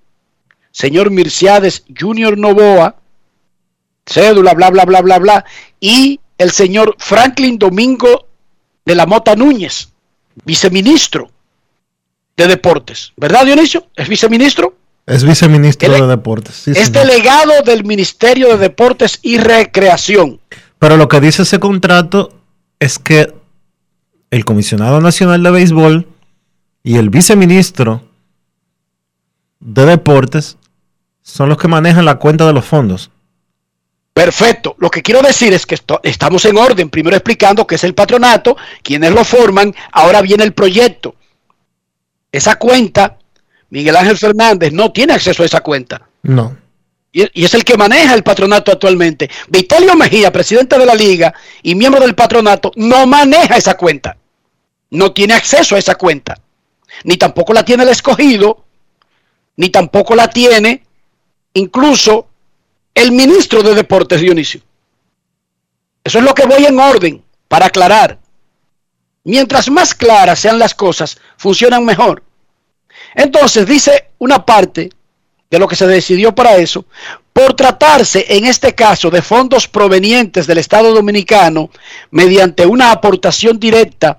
señor Mirciades Junior Novoa, cédula, bla, bla, bla, bla, bla, y el señor Franklin Domingo de la Mota Núñez, viceministro de Deportes. ¿Verdad, Dionisio? ¿Es viceministro? Es viceministro de Deportes. es delegado del Ministerio de Deportes y Recreación. Pero lo que dice ese contrato es que el comisionado nacional de béisbol y el viceministro de deportes son los que manejan la cuenta de los fondos. Perfecto. Lo que quiero decir es que estamos en orden. Primero explicando qué es el patronato, quiénes lo forman. Ahora viene el proyecto. Esa cuenta, Miguel Ángel Fernández no tiene acceso a esa cuenta. No. Y, es el que maneja el patronato actualmente. Vitalio Mejía, presidente de la liga y miembro del patronato, no maneja esa cuenta. No tiene acceso a esa cuenta ni tampoco la tiene el escogido, ni tampoco la tiene incluso el ministro de Deportes, Dionisio. Eso es lo que voy en orden para aclarar. Mientras más claras sean las cosas, funcionan mejor. Entonces dice una parte de lo que se decidió para eso, por tratarse en este caso de fondos provenientes del Estado Dominicano mediante una aportación directa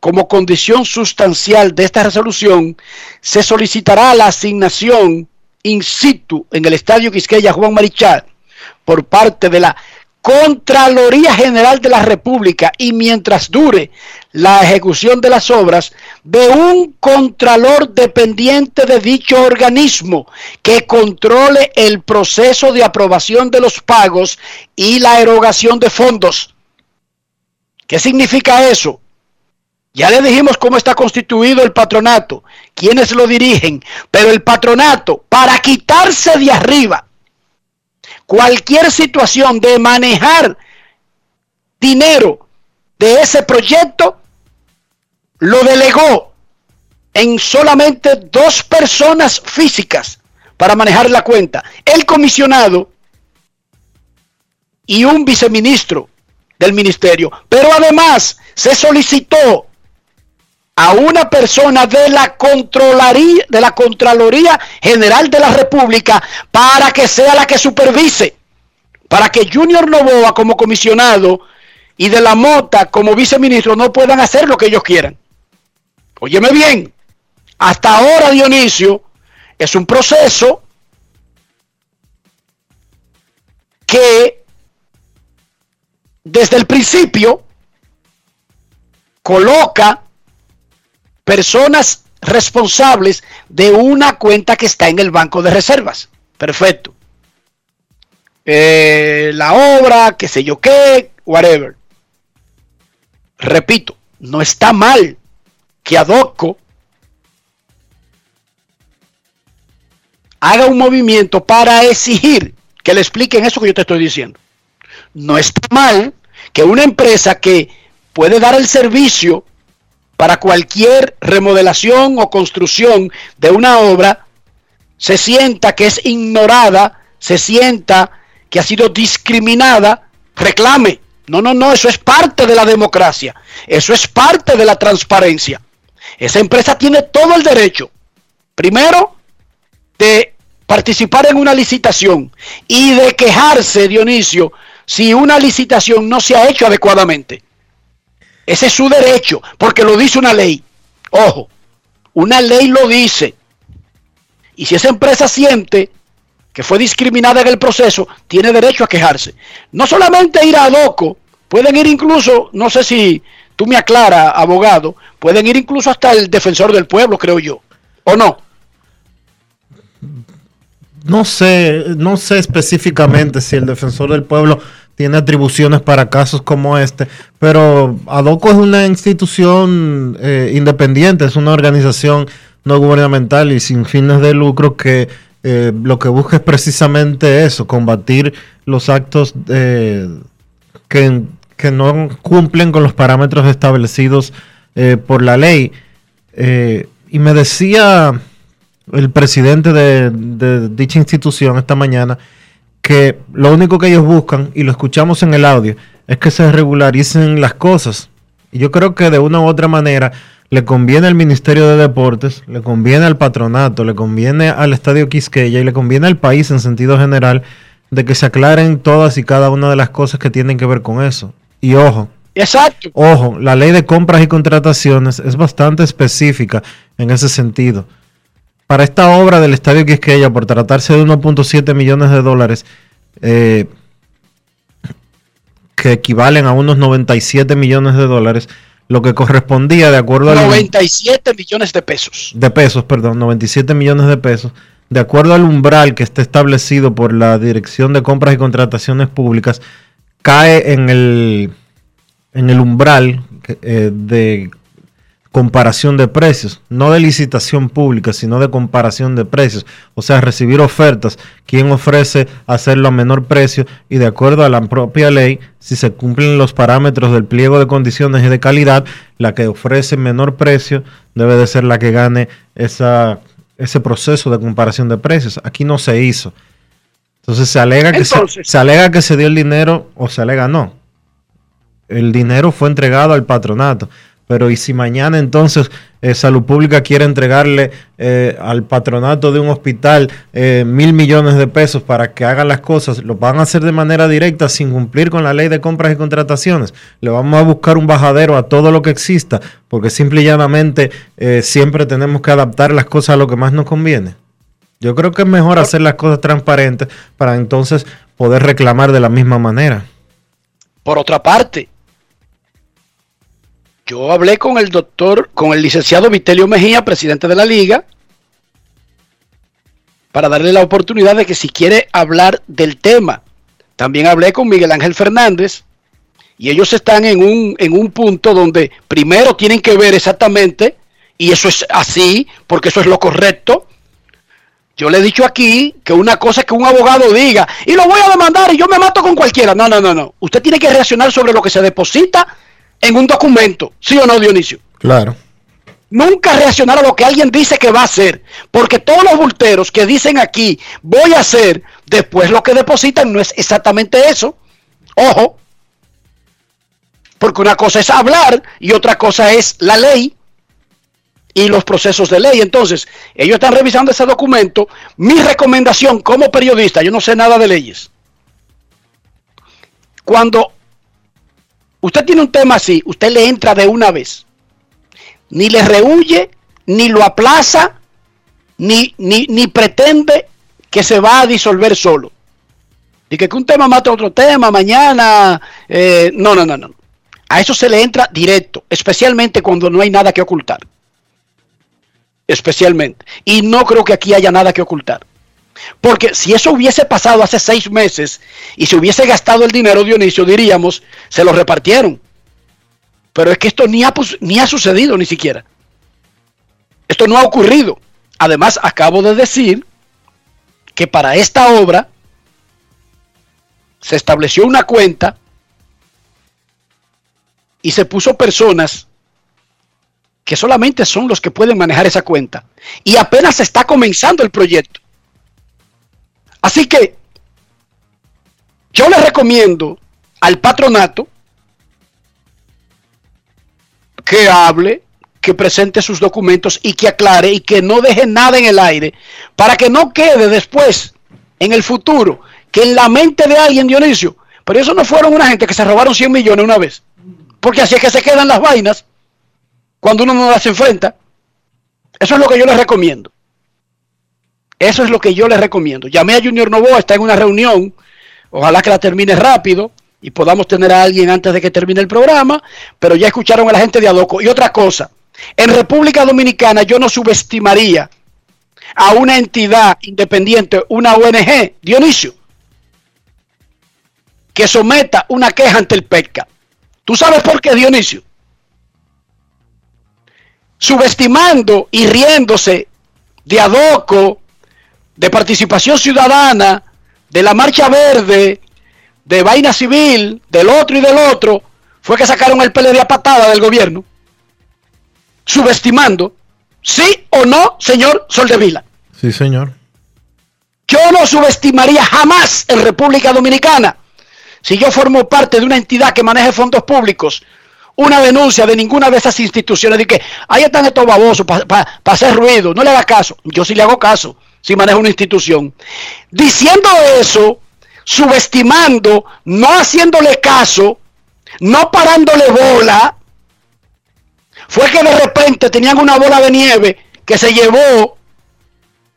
como condición sustancial de esta resolución, se solicitará la asignación in situ en el Estadio Quisqueya Juan Marichal por parte de la Contraloría General de la República y mientras dure la ejecución de las obras de un contralor dependiente de dicho organismo que controle el proceso de aprobación de los pagos y la erogación de fondos. ¿Qué significa eso? Ya le dijimos cómo está constituido el patronato, quiénes lo dirigen, pero el patronato, para quitarse de arriba cualquier situación de manejar dinero de ese proyecto, lo delegó en solamente dos personas físicas para manejar la cuenta, el comisionado y un viceministro del ministerio. Pero además se solicitó a una persona de la Contraloría, de la Contraloría General de la República para que sea la que supervise. para que Junior Novoa como comisionado y de la Mota como viceministro no puedan hacer lo que ellos quieran. Óyeme bien, hasta ahora Dionisio es un proceso que desde el principio coloca personas responsables de una cuenta que está en el banco de reservas. Perfecto. Eh, la obra, qué sé yo qué, whatever. Repito, no está mal que Adocco haga un movimiento para exigir que le expliquen eso que yo te estoy diciendo. No está mal que una empresa que puede dar el servicio para cualquier remodelación o construcción de una obra se sienta que es ignorada, se sienta que ha sido discriminada, reclame. No, no, no, eso es parte de la democracia, eso es parte de la transparencia. Esa empresa tiene todo el derecho, primero, de participar en una licitación y de quejarse, Dionisio, si una licitación no se ha hecho adecuadamente. Ese es su derecho, porque lo dice una ley. Ojo, una ley lo dice. Y si esa empresa siente que fue discriminada en el proceso, tiene derecho a quejarse. No solamente ir a DOCO, pueden ir incluso, no sé si tú me aclaras, abogado, pueden ir incluso hasta el defensor del pueblo, creo yo, ¿o no? No sé, no sé específicamente si el defensor del pueblo tiene atribuciones para casos como este, pero ADOCO es una institución eh, independiente, es una organización no gubernamental y sin fines de lucro que eh, lo que busca es precisamente eso, combatir los actos que, que, no cumplen con los parámetros establecidos eh, por la ley. y me decía el presidente de, de dicha institución esta mañana, que lo único que ellos buscan, y lo escuchamos en el audio, es que se regularicen las cosas. Y yo creo que de una u otra manera le conviene al Ministerio de Deportes, le conviene al patronato, le conviene al Estadio Quisqueya y le conviene al país en sentido general de que se aclaren todas y cada una de las cosas que tienen que ver con eso. Y ojo, Exacto. Ojo, la ley de compras y contrataciones es bastante específica en ese sentido para esta obra del Estadio Quisqueya, por tratarse de 1.7 millones de dólares, eh, que equivalen a unos 97 millones de dólares, lo que correspondía de acuerdo a... 97 millones de pesos. De pesos, perdón, 97 millones de pesos. De acuerdo al umbral que está establecido por la Dirección de Compras y Contrataciones Públicas, cae en el, en el umbral eh, de comparación de precios, no de licitación pública, sino de comparación de precios, o sea, recibir ofertas, quién ofrece hacerlo a menor precio y de acuerdo a la propia ley, si se cumplen los parámetros del pliego de condiciones y de calidad, la que ofrece menor precio debe de ser la que gane esa, ese proceso de comparación de precios. Aquí no se hizo. Entonces se alega que se alega que se dio el dinero o se alega no. El dinero fue entregado al patronato. Pero ¿y si mañana entonces eh, Salud Pública quiere entregarle eh, al patronato de un hospital eh, mil millones de pesos para que hagan las cosas? Lo van a hacer de manera directa sin cumplir con la ley de compras y contrataciones. Le vamos a buscar un bajadero a todo lo que exista porque simple y llanamente siempre tenemos que adaptar las cosas a lo que más nos conviene. Yo creo que es mejor hacer las cosas transparentes para entonces poder reclamar de la misma manera. Por otra parte, yo hablé con el doctor, con el licenciado Vitelio Mejía, presidente de la liga, para darle la oportunidad de que si quiere hablar del tema. También hablé con Miguel Ángel Fernández y ellos están en un, en un punto donde primero tienen que ver exactamente, y eso es así, porque eso es lo correcto. Yo le he dicho aquí que una cosa es que un abogado diga, y lo voy a demandar y yo me mato con cualquiera. No, no, no, no. Usted tiene que reaccionar sobre lo que se deposita en un documento, ¿sí o no, Dionisio? Claro. Nunca reaccionar a lo que alguien dice que va a hacer, porque todos los bulteros que dicen aquí, voy a hacer, después lo que depositan no es exactamente eso. Ojo, porque una cosa es hablar y otra cosa es la ley y los procesos de ley. Entonces, ellos están revisando ese documento. Mi recomendación como periodista, yo no sé nada de leyes, Cuando usted tiene un tema así, usted le entra de una vez. Ni le rehuye, ni lo aplaza, ni, ni, ni pretende que se va a disolver solo. Y que, un tema mata otro tema mañana. Eh, no, no, no, no. A eso se le entra directo, especialmente cuando no hay nada que ocultar. Especialmente. Y no creo que aquí haya nada que ocultar. Porque si eso hubiese pasado hace seis meses y se hubiese gastado el dinero Dionisio, diríamos, se lo repartieron. Pero es que esto ni ha, ni ha sucedido ni siquiera. Esto no ha ocurrido. Además, acabo de decir que para esta obra se estableció una cuenta y se puso personas que solamente son los que pueden manejar esa cuenta. Y apenas está comenzando el proyecto. Así que yo le recomiendo al patronato que hable, que presente sus documentos y que aclare y que no deje nada en el aire para que no quede después, en el futuro, que en la mente de alguien, Dionisio, pero eso no fueron una gente que se robaron 100 millones una vez, porque así es que se quedan las vainas cuando uno no las enfrenta. Eso es lo que yo les recomiendo. Eso es lo que yo les recomiendo. Llamé a Junior Novoa, está en una reunión. Ojalá que la termine rápido y podamos tener a alguien antes de que termine el programa. Pero ya escucharon a la gente de Adoco. Y otra cosa, en República Dominicana yo no subestimaría a una entidad independiente, una ONG, Dionisio, que someta una queja ante el PECA. ¿Tú sabes por qué, Dionisio? Subestimando y riéndose de Adoco, de participación ciudadana, de la marcha verde, de vaina civil, del otro y del otro, fue que sacaron el PLD a patada del gobierno, subestimando, sí o no, señor Soldevila. Sí, señor. Yo no subestimaría jamás en República Dominicana, si yo formo parte de una entidad que maneje fondos públicos, una denuncia de ninguna de esas instituciones de que ahí están estos babosos para hacer ruido, no le haga caso. Yo sí le hago caso si maneja una institución. Diciendo eso, subestimando, no haciéndole caso, no parándole bola, fue que de repente tenían una bola de nieve que se llevó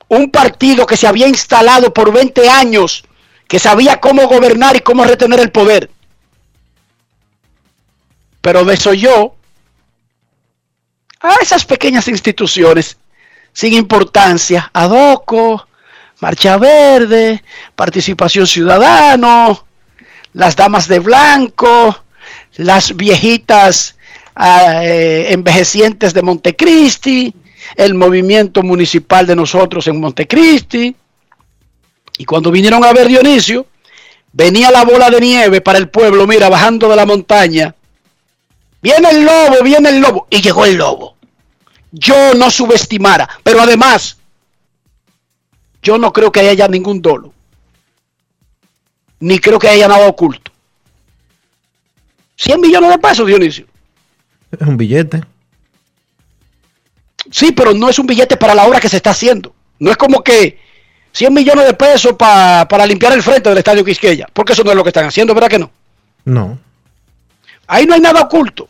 un partido que se había instalado por 20 años, que sabía cómo gobernar y cómo retener el poder. Pero yo a esas pequeñas instituciones sin importancia, ADOCO, Marcha Verde, Participación Ciudadano, las damas de blanco, las viejitas ah, eh, envejecientes de Montecristi, el movimiento municipal de nosotros en Montecristi. Y cuando vinieron a ver Dionisio, venía la bola de nieve para el pueblo, mira, bajando de la montaña. Viene el lobo, viene el lobo. Y llegó el lobo yo no subestimara. Pero además, yo no creo que haya ningún dolo. Ni creo que haya nada oculto. 100 millones de pesos, Dionisio. Es un billete. Sí, pero no es un billete para la obra que se está haciendo. No es como que 100 millones de pesos para limpiar el frente del estadio Quisqueya. Porque eso no es lo que están haciendo, ¿verdad que no? No. Ahí no hay nada oculto.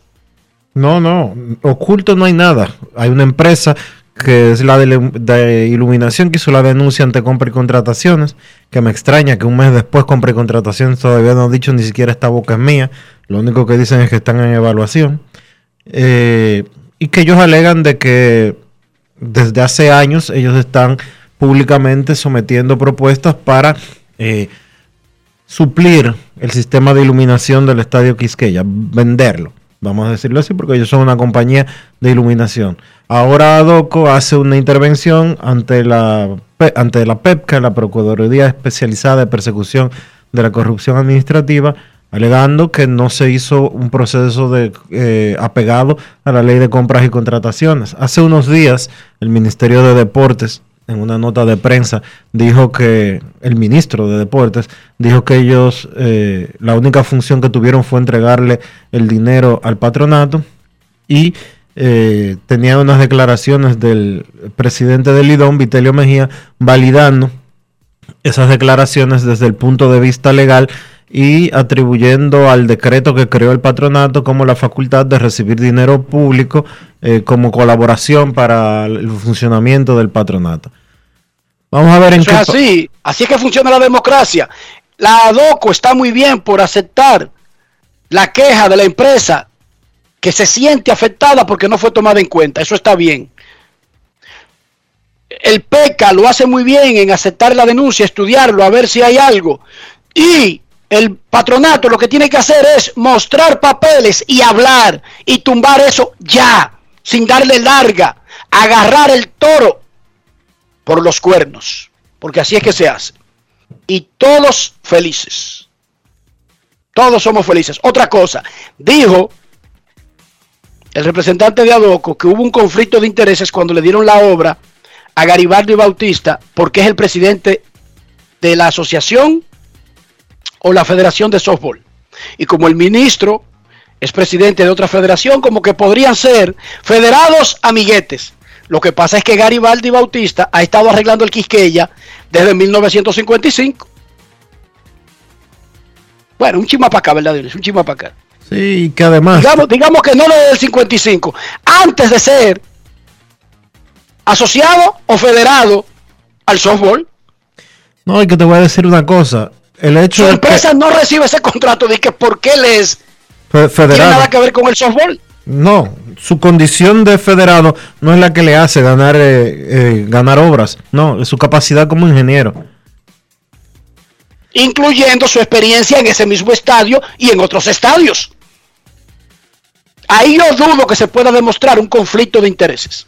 No, no, oculto no hay nada. Hay una empresa que es la de, iluminación que hizo la denuncia ante compra y contrataciones, que me extraña que un mes después compra y contrataciones todavía no han dicho ni siquiera esta boca es mía, lo único que dicen es que están en evaluación, eh, y que ellos alegan de que desde hace años ellos están públicamente sometiendo propuestas para eh, suplir el sistema de iluminación del estadio Quisqueya, venderlo vamos a decirlo así, porque ellos son una compañía de iluminación. Ahora Adoco hace una intervención ante la, ante la PEPCA, la Procuraduría Especializada de Persecución de la Corrupción Administrativa, alegando que no se hizo un proceso de eh, apegado a la ley de compras y contrataciones. Hace unos días el Ministerio de Deportes en una nota de prensa dijo que el ministro de Deportes dijo que ellos eh, la única función que tuvieron fue entregarle el dinero al patronato y eh, tenía unas declaraciones del presidente del IDOM, Vitelio Mejía, validando esas declaraciones desde el punto de vista legal y atribuyendo al decreto que creó el patronato como la facultad de recibir dinero público eh, como colaboración para el funcionamiento del patronato. Vamos a ver en Eso qué... es así, así es que funciona la democracia. La ADOCO está muy bien por aceptar la queja de la empresa que se siente afectada porque no fue tomada en cuenta. Eso está bien. El PECA lo hace muy bien en aceptar la denuncia, estudiarlo, a ver si hay algo. Y el patronato lo que tiene que hacer es mostrar papeles y hablar y tumbar eso ya, sin darle larga, agarrar el toro por los cuernos, porque así es que se hace. Y todos felices. Todos somos felices. Otra cosa, dijo el representante de Adoco que hubo un conflicto de intereses cuando le dieron la obra a Garibaldi Bautista porque es el presidente de la asociación o la Federación de Softball. Y como el ministro es presidente de otra federación, como que podrían ser federados amiguetes. Lo que pasa es que Garibaldi Bautista ha estado arreglando el Quisqueya desde 1955. Bueno, un chima para acá, ¿verdad? Dionisio? Un chima para acá. Sí, que además... Digamos, digamos que no lo del 55. Antes de ser asociado o federado al softball. No, y que te voy a decir una cosa. El hecho Su empresa no recibe ese contrato de que por qué les que fe- tiene federado... nada que ver con el softball. No, su condición de federado no es la que le hace ganar, eh, eh, ganar obras. No, es su capacidad como ingeniero. incluyendo su experiencia en ese mismo estadio y en otros estadios. Ahí yo dudo que se pueda demostrar un conflicto de intereses.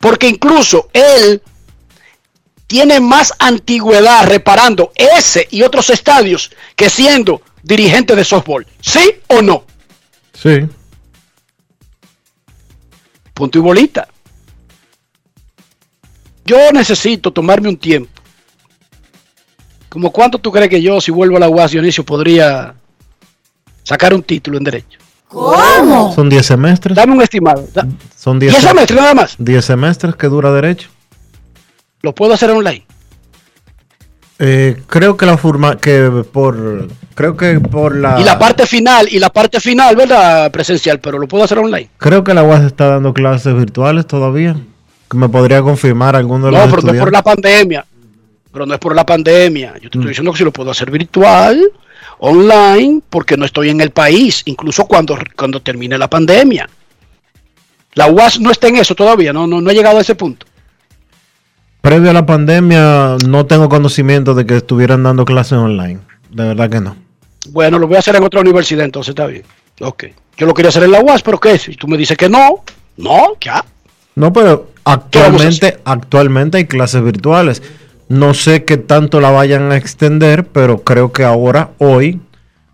Porque incluso él tiene más antigüedad reparando ese y otros estadios que siendo dirigente de softball. ¿Sí o no? Sí. Punto y bolita. Yo necesito tomarme un tiempo. ¿Como cuánto tú crees que yo, si vuelvo a la UAS, Dionisio, podría sacar un título en Derecho? ¿Cómo? Son 10 semestres. Dame un estimado. Da- Son 10 10 semestres nada más. 10 semestres que dura derecho. Lo puedo hacer online. Eh, creo que la forma que por creo que por la Y la parte final, y la parte final, ¿verdad? Presencial, pero lo puedo hacer online. creo que la UAS está dando clases virtuales todavía. Que me podría confirmar alguno de No, los pero no es por la pandemia. Pero no es por la pandemia. Yo te estoy diciendo que si lo puedo hacer virtual, online, porque no estoy en el país, incluso cuando, cuando termine la pandemia. La UAS no está en eso todavía, no, no, no ha llegado a ese punto. Previo a la pandemia no tengo conocimiento de que estuvieran dando clases online. De verdad que no. Bueno, lo voy a hacer en otra universidad, entonces está bien. Ok. Yo lo quería hacer en la UAS, pero ¿qué? Si tú me dices que no, no, ya. No, pero actualmente, actualmente hay clases virtuales. No sé qué tanto la vayan a extender, pero creo que ahora, hoy,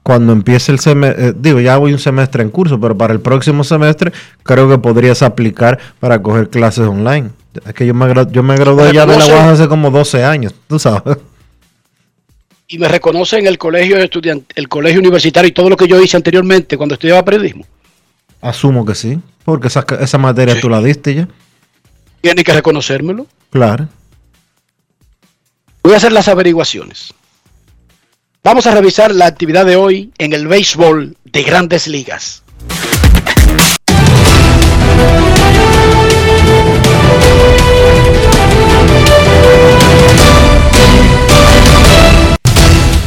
cuando empiece el semestre, digo, ya voy un semestre en curso, pero para el próximo semestre creo que podrías aplicar para coger clases online. Es que yo me, yo me gradué ya de la UAS hace como 12 años, tú sabes. Y me reconocen el colegio estudiante, el colegio universitario y todo lo que yo hice anteriormente cuando estudiaba periodismo. Asumo que sí, porque esa, esa materia Sí. tú la diste ya. Tienen que reconocérmelo. Claro. Voy a hacer las averiguaciones. Vamos a revisar la actividad de hoy en el béisbol de grandes ligas.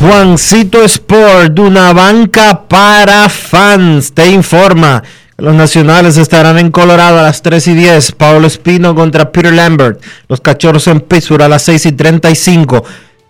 Juancito Sport, una banca para fans, te informa. Los nacionales estarán en Colorado a las 3 y 10. Pablo Espino contra Peter Lambert. Los cachorros en Pittsburgh a las 6 y 35.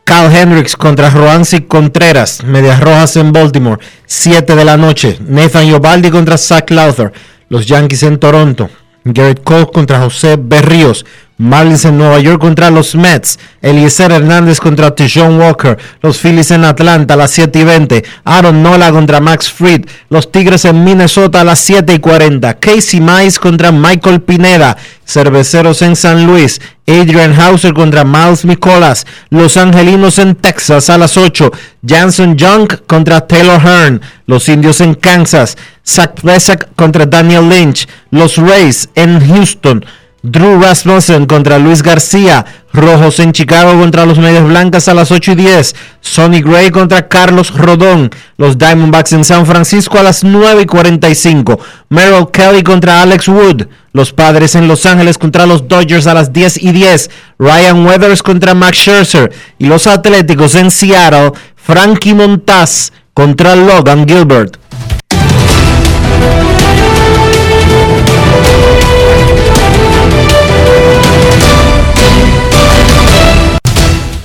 Cal Hendricks contra Roansy Contreras. Medias Rojas en Baltimore. 7 de la noche. Nathan Yobaldi contra Zach Lowther. Los Yankees en Toronto. Garrett Cole contra José Berríos. Marlins en Nueva York contra los Mets. Eliezer Hernández contra Tijon Walker. Los Phillies en Atlanta a las 7 y 20. Aaron Nola contra Max Fried. Los Tigres en Minnesota a las 7 y 40. Casey Mize contra Michael Pineda. Cerveceros en San Luis. Adrian Hauser contra Miles Nicolas. Los Angelinos en Texas a las 8. Jansen Young contra Taylor Hearn. Los Indios en Kansas. Zach Plesak contra Daniel Lynch. Los Rays en Houston. Drew Rasmussen contra Luis García. Rojos en Chicago contra los Medias Blancas a las 8 y 10. Sonny Gray contra Carlos Rodón. Los Diamondbacks en San Francisco a las 9 y 45. Merrill Kelly contra Alex Wood. Los Padres en Los Ángeles contra los Dodgers a las 10 y 10. Ryan Weathers contra Max Scherzer. Y los Atléticos en Seattle. Frankie Montaz contra Logan Gilbert.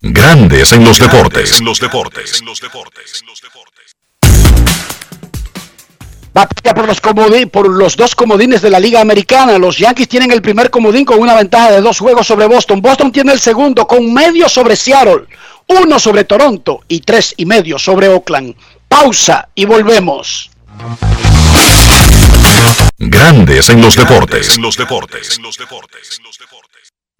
Grandes en los deportes. En los deportes. Batalla por los, por los dos comodines de la Liga Americana. Los Yankees tienen el primer comodín con una ventaja de dos juegos sobre Boston. Boston tiene el segundo con medio sobre Seattle, uno sobre Toronto y tres y medio sobre Oakland. Pausa y volvemos. Grandes en los deportes. En los deportes.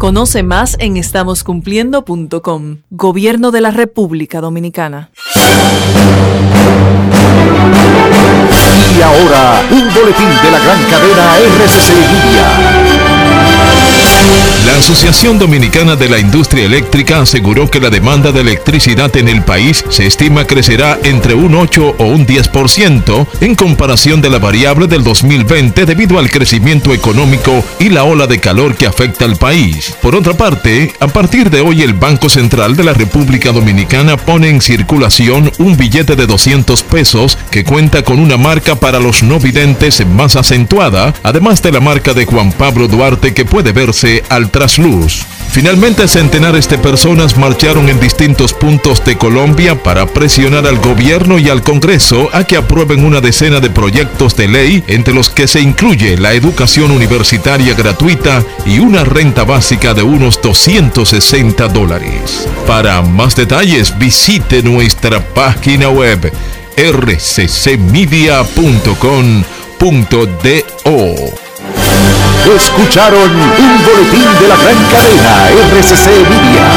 Conoce más en estamoscumpliendo.com. Gobierno de la República Dominicana. Y ahora, un boletín de la gran cadena RCC Media. La Asociación Dominicana de la Industria Eléctrica aseguró que la demanda de electricidad en el país se estima crecerá entre un 8 o un 10% en comparación de la variable del 2020 debido al crecimiento económico y la ola de calor que afecta al país. Por otra parte, a partir de hoy el Banco Central de la República Dominicana pone en circulación un billete de 200 pesos que cuenta con una marca para los no videntes más acentuada, además de la marca de Juan Pablo Duarte que puede verse al trasluz. Finalmente, centenares de personas marcharon en distintos puntos de Colombia para presionar al gobierno y al Congreso a que aprueben una decena de proyectos de ley, entre los que se incluye la educación universitaria gratuita y una renta básica de unos 260 dólares. Para más detalles, visite nuestra página web Escucharon un boletín de la gran cadena RCC Media.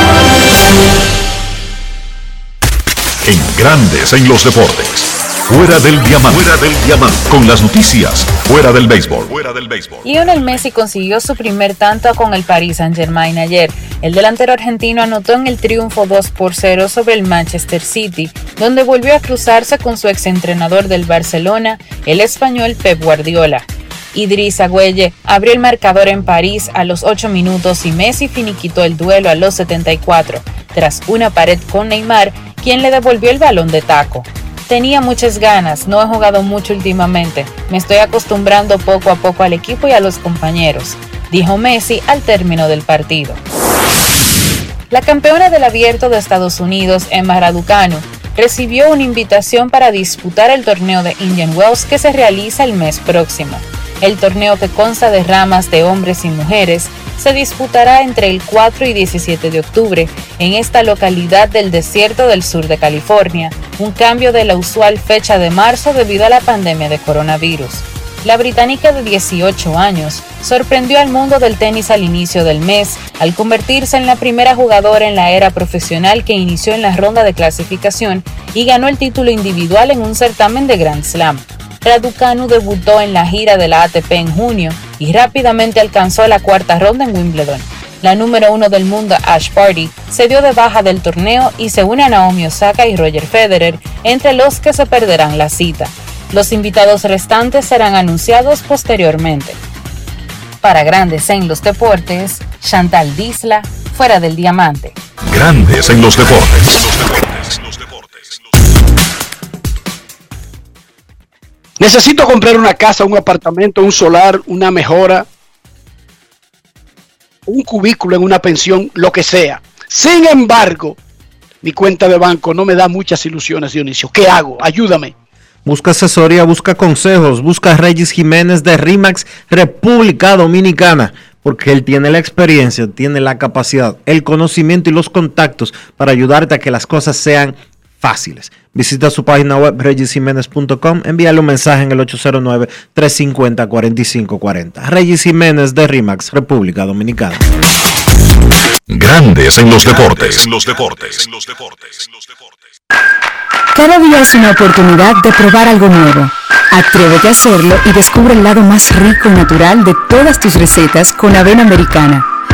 En grandes en los deportes. Fuera del diamante. Fuera del diamante. Con las noticias. Fuera del béisbol. Fuera del béisbol. Lionel Messi consiguió su primer tanto con el Paris Saint-Germain ayer. El delantero argentino anotó en el triunfo 2 por 0 sobre el Manchester City, donde volvió a cruzarse con su exentrenador del Barcelona, el español Pep Guardiola. Idris Agüelle abrió el marcador en París a los 8 minutos y Messi finiquitó el duelo a los 74, tras una pared con Neymar, quien le devolvió el balón de taco. Tenía muchas ganas, no he jugado mucho últimamente, me estoy acostumbrando poco a poco al equipo y a los compañeros, dijo Messi al término del partido. La campeona del abierto de Estados Unidos, Emma Raducanu, recibió una invitación para disputar el torneo de Indian Wells que se realiza el mes próximo. El torneo que consta de ramas de hombres y mujeres se disputará entre el 4 y 17 de octubre en esta localidad del desierto del sur de California, un cambio de la usual fecha de marzo debido a la pandemia de coronavirus. La británica de 18 años sorprendió al mundo del tenis al inicio del mes al convertirse en la primera jugadora en la era profesional que inició en la ronda de clasificación y ganó el título individual en un certamen de Grand Slam. Raducanu debutó en la gira de la ATP en junio y rápidamente alcanzó la cuarta ronda en Wimbledon. La número uno del mundo, Ash Party, se dio de baja del torneo y se une a Naomi Osaka y Roger Federer, entre los que se perderán la cita. Los invitados restantes serán anunciados posteriormente. Para Grandes en los Deportes, Chantal Disla, fuera del diamante. Grandes en los deportes. Necesito comprar una casa, un apartamento, un solar, una mejora, un cubículo en una pensión, lo que sea. Sin embargo, mi cuenta de banco no me da muchas ilusiones, Dionisio. ¿Qué hago? Ayúdame. Busca asesoría, busca consejos, busca a Regis Jiménez de RIMAX República Dominicana, porque él tiene la experiencia, tiene la capacidad, el conocimiento y los contactos para ayudarte a que las cosas sean fáciles. Visita su página web regisjiménez.com, envíale un mensaje en el 809-350-4540. Regis Jiménez de RIMAX, República Dominicana. Grandes en los deportes. En los deportes. Cada día es una oportunidad de probar algo nuevo. Atrévete a hacerlo y descubre el lado más rico y natural de todas tus recetas con avena americana.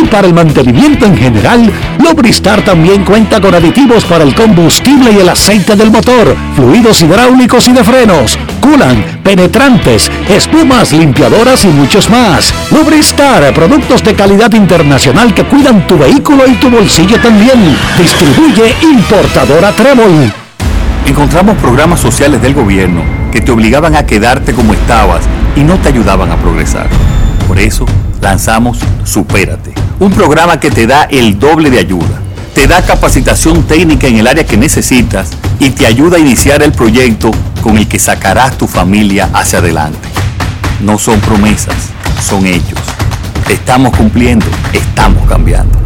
Y para el mantenimiento en general, Lubristar también cuenta con aditivos para el combustible y el aceite del motor fluidos hidráulicos y de frenos, culan, penetrantes, espumas, limpiadoras y muchos más. Lubristar, productos de calidad internacional que cuidan tu vehículo y tu bolsillo también. Distribuye importadora Trébol. Encontramos programas sociales del gobierno que te obligaban a quedarte como estabas y no te ayudaban a progresar. Por eso lanzamos Supérate, un programa que te da el doble de ayuda te da capacitación técnica en el área que necesitas y te ayuda a iniciar el proyecto con el que sacarás tu familia hacia adelante. No son promesas, son hechos. Estamos cumpliendo, estamos cambiando.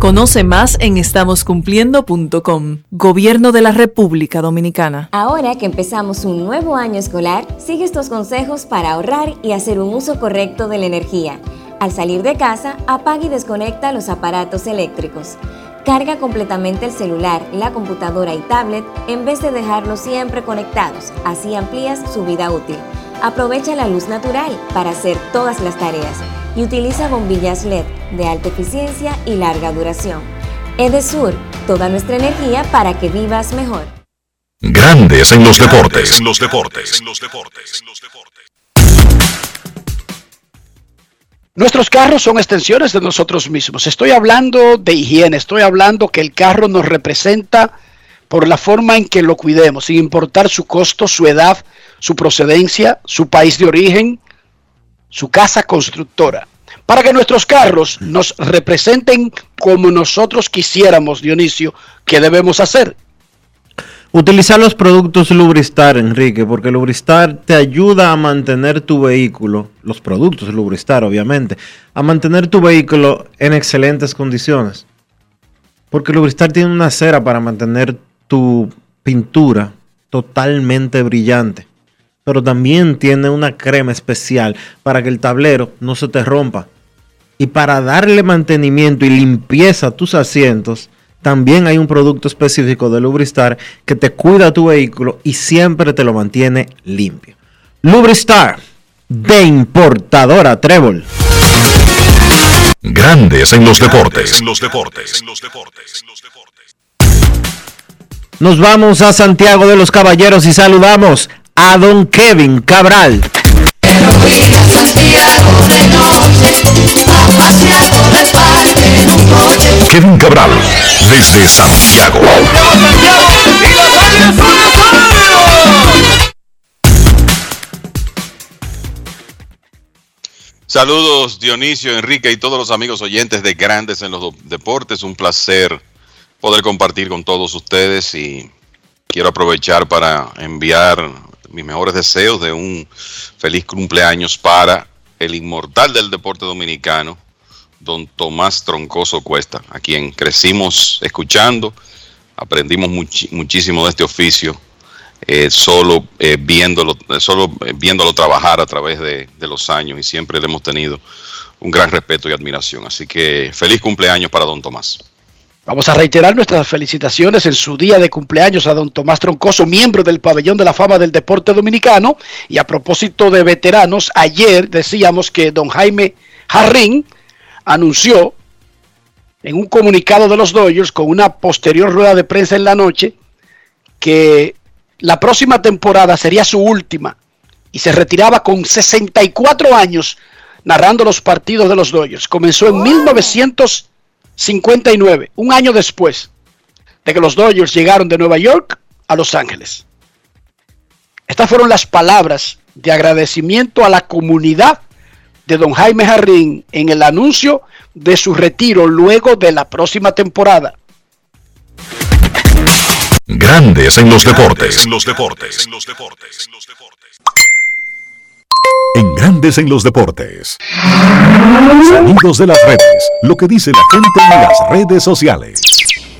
Conoce más en estamoscumpliendo.com. Gobierno de la República Dominicana. Ahora que empezamos un nuevo año escolar, sigue estos consejos para ahorrar y hacer un uso correcto de la energía. Al salir de casa, apaga y desconecta los aparatos eléctricos. Carga completamente el celular, la computadora y tablet en vez de dejarlos siempre conectados, así amplías su vida útil. Aprovecha la luz natural para hacer todas las tareas y utiliza bombillas LED de alta eficiencia y larga duración. Edesur, toda nuestra energía para que vivas mejor. Grandes en los deportes. En los deportes. En los deportes. Nuestros carros son extensiones de nosotros mismos. Estoy hablando de higiene, estoy hablando que el carro nos representa por la forma en que lo cuidemos, sin importar su costo, su edad, su procedencia, su país de origen, su casa constructora. Para que nuestros carros nos representen como nosotros quisiéramos, Dionisio, ¿qué debemos hacer? Utilizar los productos Lubristar, Enrique, porque Lubristar te ayuda a mantener tu vehículo, los productos Lubristar, obviamente, a mantener tu vehículo en excelentes condiciones. Porque Lubristar tiene una cera para mantener tu pintura totalmente brillante. Pero también tiene una crema especial para que el tablero no se te rompa. Y para darle mantenimiento y limpieza a tus asientos, también hay un producto específico de Lubristar que te cuida tu vehículo y siempre te lo mantiene limpio. Lubristar de importadora Trébol. Grandes en los deportes. Nos vamos a Santiago de los Caballeros y saludamos a don Kevin Cabral. Kevin Cabral, desde Santiago. Saludos Dionisio, Enrique y todos los amigos oyentes de Grandes en los Deportes. Un placer poder compartir con todos ustedes y quiero aprovechar para enviar mis mejores deseos de un feliz cumpleaños para el inmortal del deporte dominicano, don Tomás Troncoso Cuesta, a quien crecimos escuchando, aprendimos muchísimo de este oficio, eh, solo, eh, viéndolo, solo eh, viéndolo trabajar a través de los años y siempre le hemos tenido un gran respeto y admiración. Así que feliz cumpleaños para don Tomás. Vamos a reiterar nuestras felicitaciones en su día de cumpleaños a don Tomás Troncoso, miembro del Pabellón de la Fama del Deporte Dominicano. Y a propósito de veteranos, ayer decíamos que don Jaime Jarrín anunció en un comunicado de los Dodgers con una posterior rueda de prensa en la noche que la próxima temporada sería su última y se retiraba con 64 años narrando los partidos de los Dodgers. Comenzó en 1959, un año después de que los Dodgers llegaron de Nueva York a Los Ángeles. Estas fueron las palabras de agradecimiento a la comunidad de don Jaime Jarrín en el anuncio de su retiro luego de la próxima temporada. Grandes en los deportes. En los deportes. En Grandes en los deportes. Sonidos de las redes. Lo que dice la gente en las redes sociales.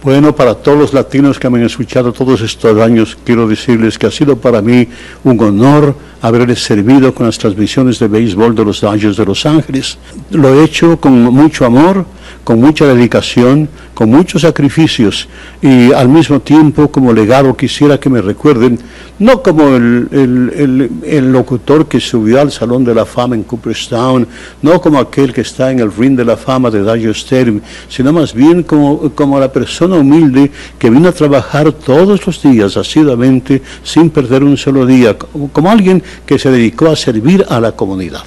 Bueno, para todos los latinos que me han escuchado todos estos años, quiero decirles que ha sido para mí un honor haberles servido con las transmisiones de béisbol de los Dodgers de Los Ángeles. Lo he hecho con mucho amor, con mucha dedicación, con muchos sacrificios y al mismo tiempo como legado quisiera que me recuerden, no como el, el, el, locutor que subió al Salón de la Fama en Cooperstown, no como aquel que está en el ring de la fama de Dodger Stadium, sino más bien como, como la persona humilde que vino a trabajar todos los días asiduamente sin perder un solo día, como, alguien que se dedicó a servir a la comunidad.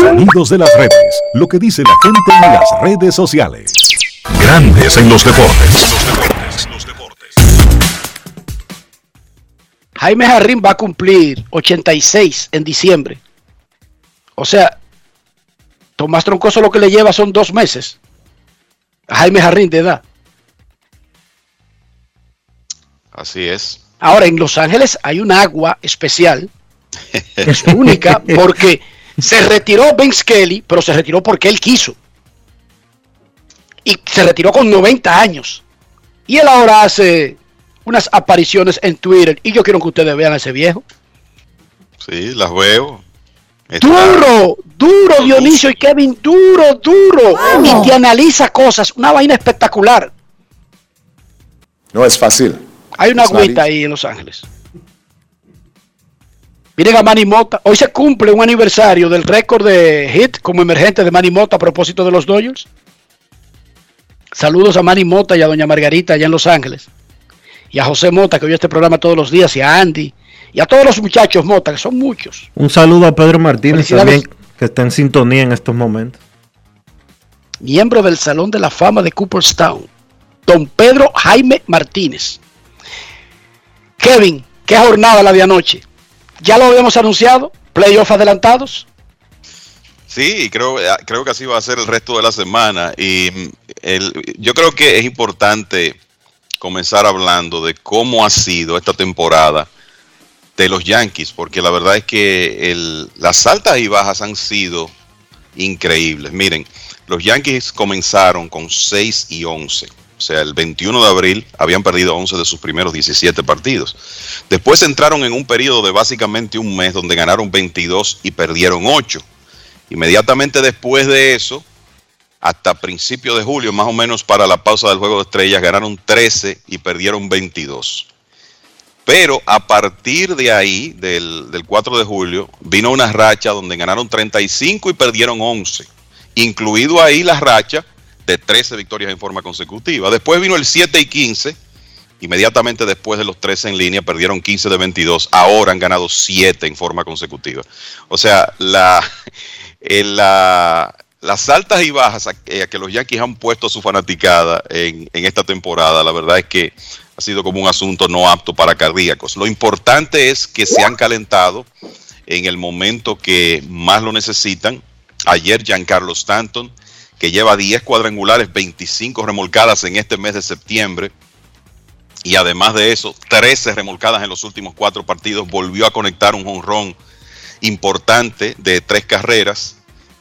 Sonidos de las redes, lo que dice la gente en las redes sociales. Grandes en los deportes. Jaime Jarrín va a cumplir 86 en diciembre. O sea, Tomás Troncoso lo que le lleva son dos meses. A Jaime Jarrín de edad. Así es. Ahora, en Los Ángeles hay un agua especial. Es única porque se retiró Ben Kelly, pero se retiró porque él quiso. Y se retiró con 90 años. Y él ahora hace unas apariciones en Twitter. Y yo quiero que ustedes vean a ese viejo. Sí, las veo. Duro, duro, Dionisio y Kevin, duro, duro. Y te analiza cosas, una vaina espectacular. No es fácil. Hay una agüita ahí en Los Ángeles. Miren a Manny Mota. Hoy se cumple un aniversario del récord de hit como emergente de Manny Mota a propósito de los Dodgers. Saludos a Manny Mota y a Doña Margarita allá en Los Ángeles. Y a José Mota que oye este programa todos los días. Y a Andy. Y a todos los muchachos Mota, que son muchos. Un saludo a Pedro Martínez también, que que está en sintonía en estos momentos. Miembro del Salón de la Fama de Cooperstown, don Pedro Jaime Martínez. Kevin, ¿qué jornada la de anoche? Ya lo habíamos anunciado, playoff adelantados. Sí, creo, eh, creo que así va a ser el resto de la semana. Y mm, el, yo creo que es importante comenzar hablando de cómo ha sido esta temporada de los Yankees, porque la verdad es que las altas y bajas han sido increíbles. Miren, los Yankees comenzaron con 6 y 11. O sea, el 21 de abril habían perdido 11 de sus primeros 17 partidos. Después entraron en un periodo de básicamente un mes donde ganaron 22 y perdieron 8. Inmediatamente después de eso, hasta principios de julio, más o menos para la pausa del Juego de Estrellas, ganaron 13 y perdieron 22. Pero a partir de ahí, del, del 4 de julio, vino una racha donde ganaron 35 y perdieron 11, incluido ahí la racha de 13 victorias en forma consecutiva. Después vino el 7 y 15, inmediatamente después de los 13 en línea, perdieron 15 de 22, ahora han ganado 7 en forma consecutiva. O sea, la, la, las altas y bajas a, que los Yankees han puesto a su fanaticada en, en esta temporada, la verdad es que ha sido como un asunto no apto para cardíacos. Lo importante es que se han calentado en el momento que más lo necesitan. Ayer Giancarlo Stanton, que lleva 10 cuadrangulares, 25 remolcadas en este mes de septiembre, y además de eso, 13 remolcadas en los últimos cuatro partidos, volvió a conectar un jonrón importante de tres carreras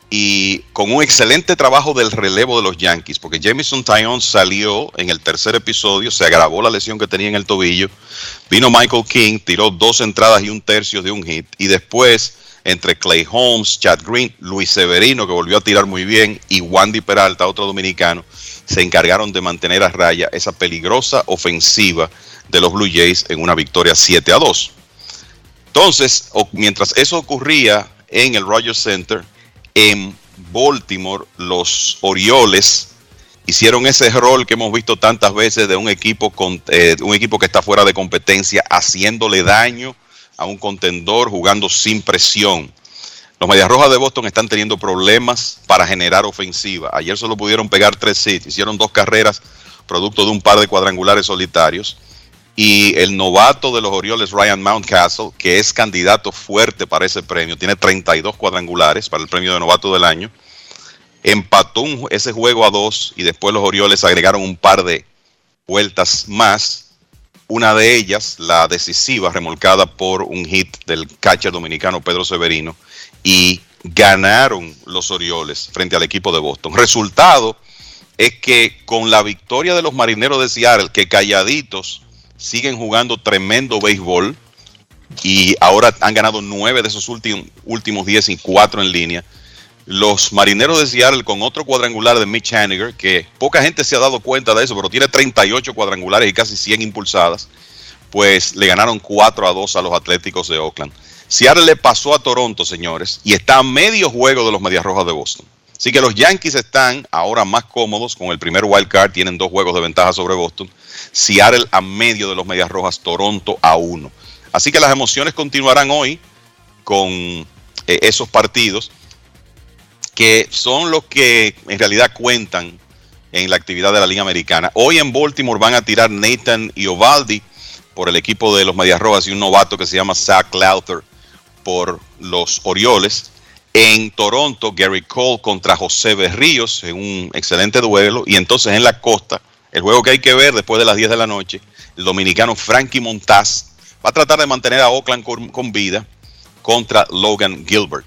y con un excelente trabajo del relevo de los Yankees, porque Jameson Tyone salió en el tercer episodio, se agravó la lesión que tenía en el tobillo, vino Michael King, tiró dos entradas y un tercio de un hit, y después entre Clay Holmes, Chad Green, Luis Severino, que volvió a tirar muy bien, y Wandy Peralta, otro dominicano, se encargaron de mantener a raya esa peligrosa ofensiva de los Blue Jays en una victoria 7 a 2. Entonces, mientras eso ocurría en el Rogers Center, en Baltimore, los Orioles hicieron ese rol que hemos visto tantas veces de un equipo, con, eh, un equipo que está fuera de competencia, haciéndole daño a un contendor, jugando sin presión. Los Medias Rojas de Boston están teniendo problemas para generar ofensiva. Ayer solo pudieron pegar tres hits, hicieron dos carreras producto de un par de cuadrangulares solitarios y el novato de los Orioles, Ryan Mountcastle, que es candidato fuerte para ese premio, tiene 32 cuadrangulares para el premio de novato del año, empató ese juego a dos y después los Orioles agregaron un par de vueltas más. Una de ellas, la decisiva, remolcada por un hit del catcher dominicano Pedro Severino, y ganaron los Orioles frente al equipo de Boston. Resultado es que con la victoria de los Marineros de Seattle, que calladitos siguen jugando tremendo béisbol y ahora han ganado nueve de esos últimos, últimos diez y cuatro en línea. Los marineros de Seattle con otro cuadrangular de Mitch Haniger, que poca gente se ha dado cuenta de eso, pero tiene 38 cuadrangulares y casi 100 impulsadas, pues le ganaron 4 a 2 a los Atléticos de Oakland. Seattle le pasó a Toronto, señores, y está a medio juego de los Medias Rojas de Boston. Así que los Yankees están ahora más cómodos con el primer wild card, tienen dos juegos de ventaja sobre Boston. Seattle a medio de los Medias Rojas, Toronto a uno. Así que las emociones continuarán hoy con eh, esos partidos que son los que en realidad cuentan en la actividad de la Liga Americana. Hoy en Baltimore van a tirar Nathan y Ovaldi por el equipo de los Medias Rojas y un novato que se llama Zach Lowther por los Orioles. En Toronto, Gary Cole contra José Berríos en un excelente duelo. Y entonces en la costa, el juego que hay que ver después de las 10 de la noche, el dominicano Frankie Montaz va a tratar de mantener a Oakland con, vida contra Logan Gilbert.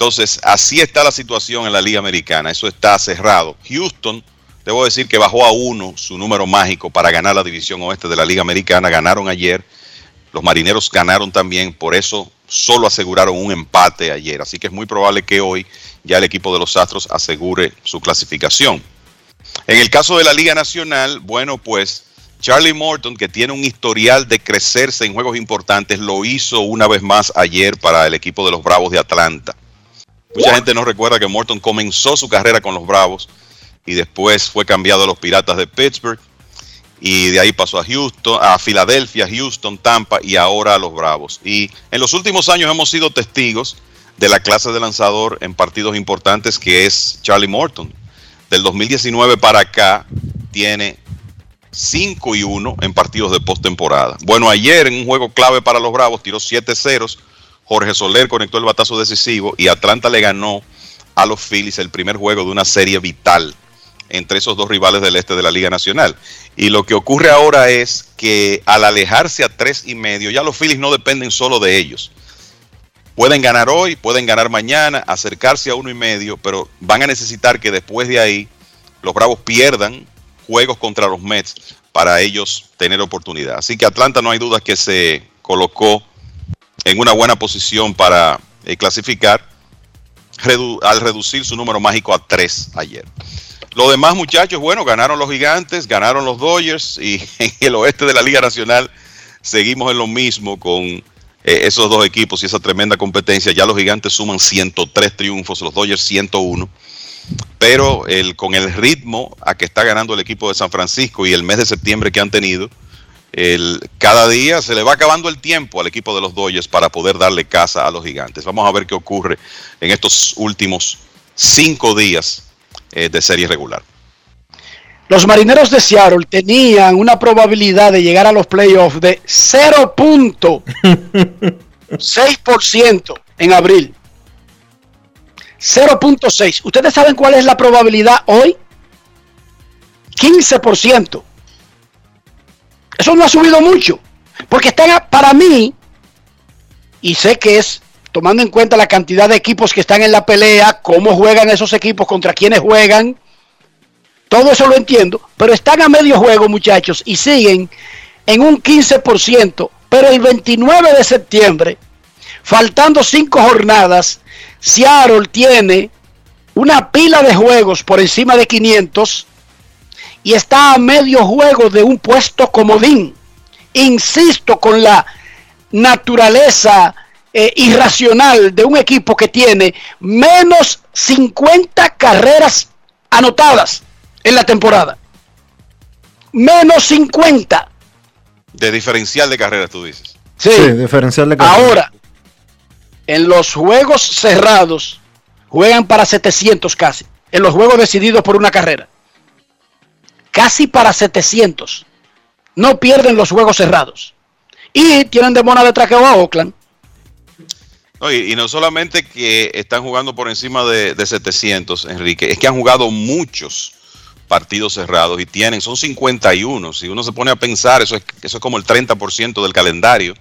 Entonces, así está la situación en la Liga Americana. Eso está cerrado. Houston, debo decir que bajó a uno su número mágico para ganar la división oeste de la Liga Americana. Ganaron ayer. Los marineros ganaron también. Por eso solo aseguraron un empate ayer. Así que es muy probable que hoy ya el equipo de los Astros asegure su clasificación. En el caso de la Liga Nacional, bueno, pues Charlie Morton, que tiene un historial de crecerse en juegos importantes, lo hizo una vez más ayer para el equipo de los Bravos de Atlanta. Mucha gente no recuerda que Morton comenzó su carrera con los Bravos y después fue cambiado a los Piratas de Pittsburgh y de ahí pasó a Houston, a Filadelfia, Houston, Tampa y ahora a los Bravos. Y en los últimos años hemos sido testigos de la clase de lanzador en partidos importantes que es Charlie Morton. Del 2019 para acá tiene 5 y 1 en partidos de postemporada. Bueno, ayer en un juego clave para los Bravos tiró 7 ceros. Jorge Soler conectó el batazo decisivo y Atlanta le ganó a los Phillies el primer juego de una serie vital entre esos dos rivales del este de la Liga Nacional. Y lo que ocurre ahora es que al alejarse a tres y medio, ya los Phillies no dependen solo de ellos. Pueden ganar hoy, pueden ganar mañana, acercarse a uno y medio, pero van a necesitar que después de ahí los Bravos pierdan juegos contra los Mets para ellos tener oportunidad. Así que Atlanta no hay duda que se colocó en una buena posición para eh, clasificar al reducir su número mágico a tres ayer. Los demás muchachos, bueno, ganaron los gigantes, ganaron los Dodgers y en el oeste de la Liga Nacional seguimos en lo mismo con eh, esos dos equipos y esa tremenda competencia. Ya los gigantes suman 103 triunfos, los Dodgers 101. Pero el, con el ritmo a que está ganando el equipo de San Francisco y el mes de septiembre que han tenido, el, cada día se le va acabando el tiempo al equipo de los Dodgers para poder darle casa a los gigantes. Vamos a ver qué ocurre en estos últimos cinco días eh, de serie regular. Los marineros de Seattle tenían una probabilidad de llegar a los playoffs de 0.6% en abril. 0.6. ¿Ustedes saben cuál es la probabilidad hoy? 15%. Eso no ha subido mucho. Porque están, para mí, y sé que es tomando en cuenta la cantidad de equipos que están en la pelea, cómo juegan esos equipos, contra quiénes juegan, todo eso lo entiendo, pero están a medio juego muchachos y siguen en un 15%, pero el 29 de septiembre, faltando cinco jornadas, Seattle tiene una pila de juegos por encima de 500 y está a medio juego de un puesto comodín. Insisto con la naturaleza eh, irracional de un equipo que tiene menos 50 carreras anotadas en la temporada. Menos 50. De diferencial de carreras, tú dices. Sí, diferencial de carreras. Ahora, en los juegos cerrados, juegan para 700 casi. En los juegos decididos por una carrera. Casi para 700. No pierden los juegos cerrados. Y tienen de mona de traqueo a Oakland y, no solamente que están jugando por encima de, 700, Enrique, es que han jugado muchos partidos cerrados y tienen, son 51. Si uno se pone a pensar, eso es, eso es como el 30% del calendario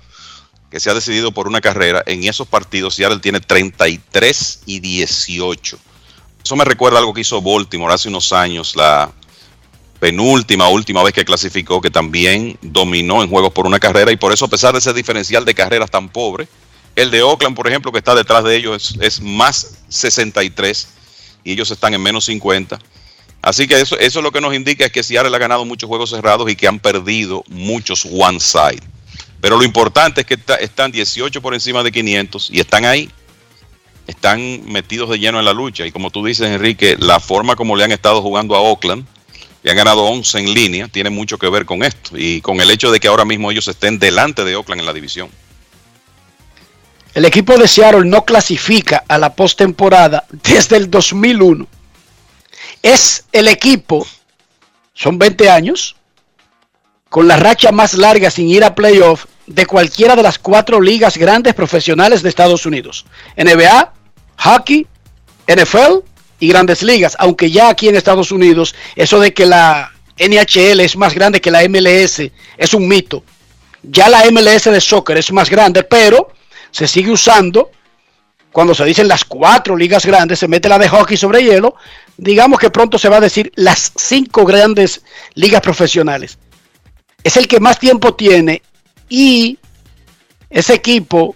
que se ha decidido por una carrera. En esos partidos, Seattle tiene 33 y 18. Eso me recuerda algo que hizo Baltimore hace unos años, la penúltima, última vez que clasificó, que también dominó en juegos por una carrera y por eso, a pesar de ese diferencial de carreras tan pobre, el de Oakland, por ejemplo, que está detrás de ellos, es, más 63 y ellos están en menos 50. Así que eso, eso lo que nos indica es que Seattle ha ganado muchos juegos cerrados y que han perdido muchos one side. Pero lo importante es que están 18 por encima de 500 y están ahí. Están metidos de lleno en la lucha. Y como tú dices, Enrique, la forma como le han estado jugando a Oakland, y han ganado 11 en línea, tiene mucho que ver con esto. Y con el hecho de que ahora mismo ellos estén delante de Oakland en la división. El equipo de Seattle no clasifica a la postemporada desde el 2001. Es el equipo, son 20 años, con la racha más larga sin ir a playoff de cualquiera de las cuatro ligas grandes profesionales de Estados Unidos. NBA, hockey, NFL y grandes ligas. Aunque ya aquí en Estados Unidos, eso de que la NHL es más grande que la MLS es un mito. Ya la MLS de soccer es más grande, pero se sigue usando. Cuando se dicen las cuatro ligas grandes, se mete la de hockey sobre hielo. Digamos que pronto se va a decir las cinco grandes ligas profesionales. Es el que más tiempo tiene y ese equipo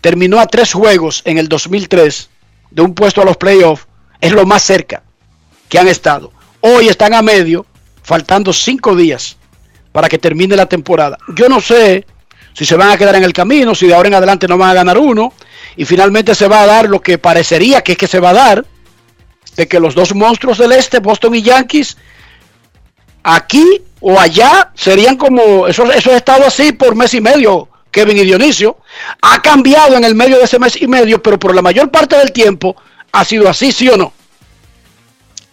terminó a tres juegos en el 2003 de un puesto a los playoffs. Es lo más cerca que han estado. Hoy están a medio, faltando cinco días para que termine la temporada. Yo no sé si se van a quedar en el camino, si de ahora en adelante no van a ganar uno, y finalmente se va a dar lo que parecería que es que se va a dar, de que los dos monstruos del este, Boston y Yankees, aquí o allá serían como, eso, eso ha estado así por mes y medio, Kevin y Dionisio. Ha cambiado en el medio de ese mes y medio, pero por la mayor parte del tiempo ha sido así, ¿sí o no?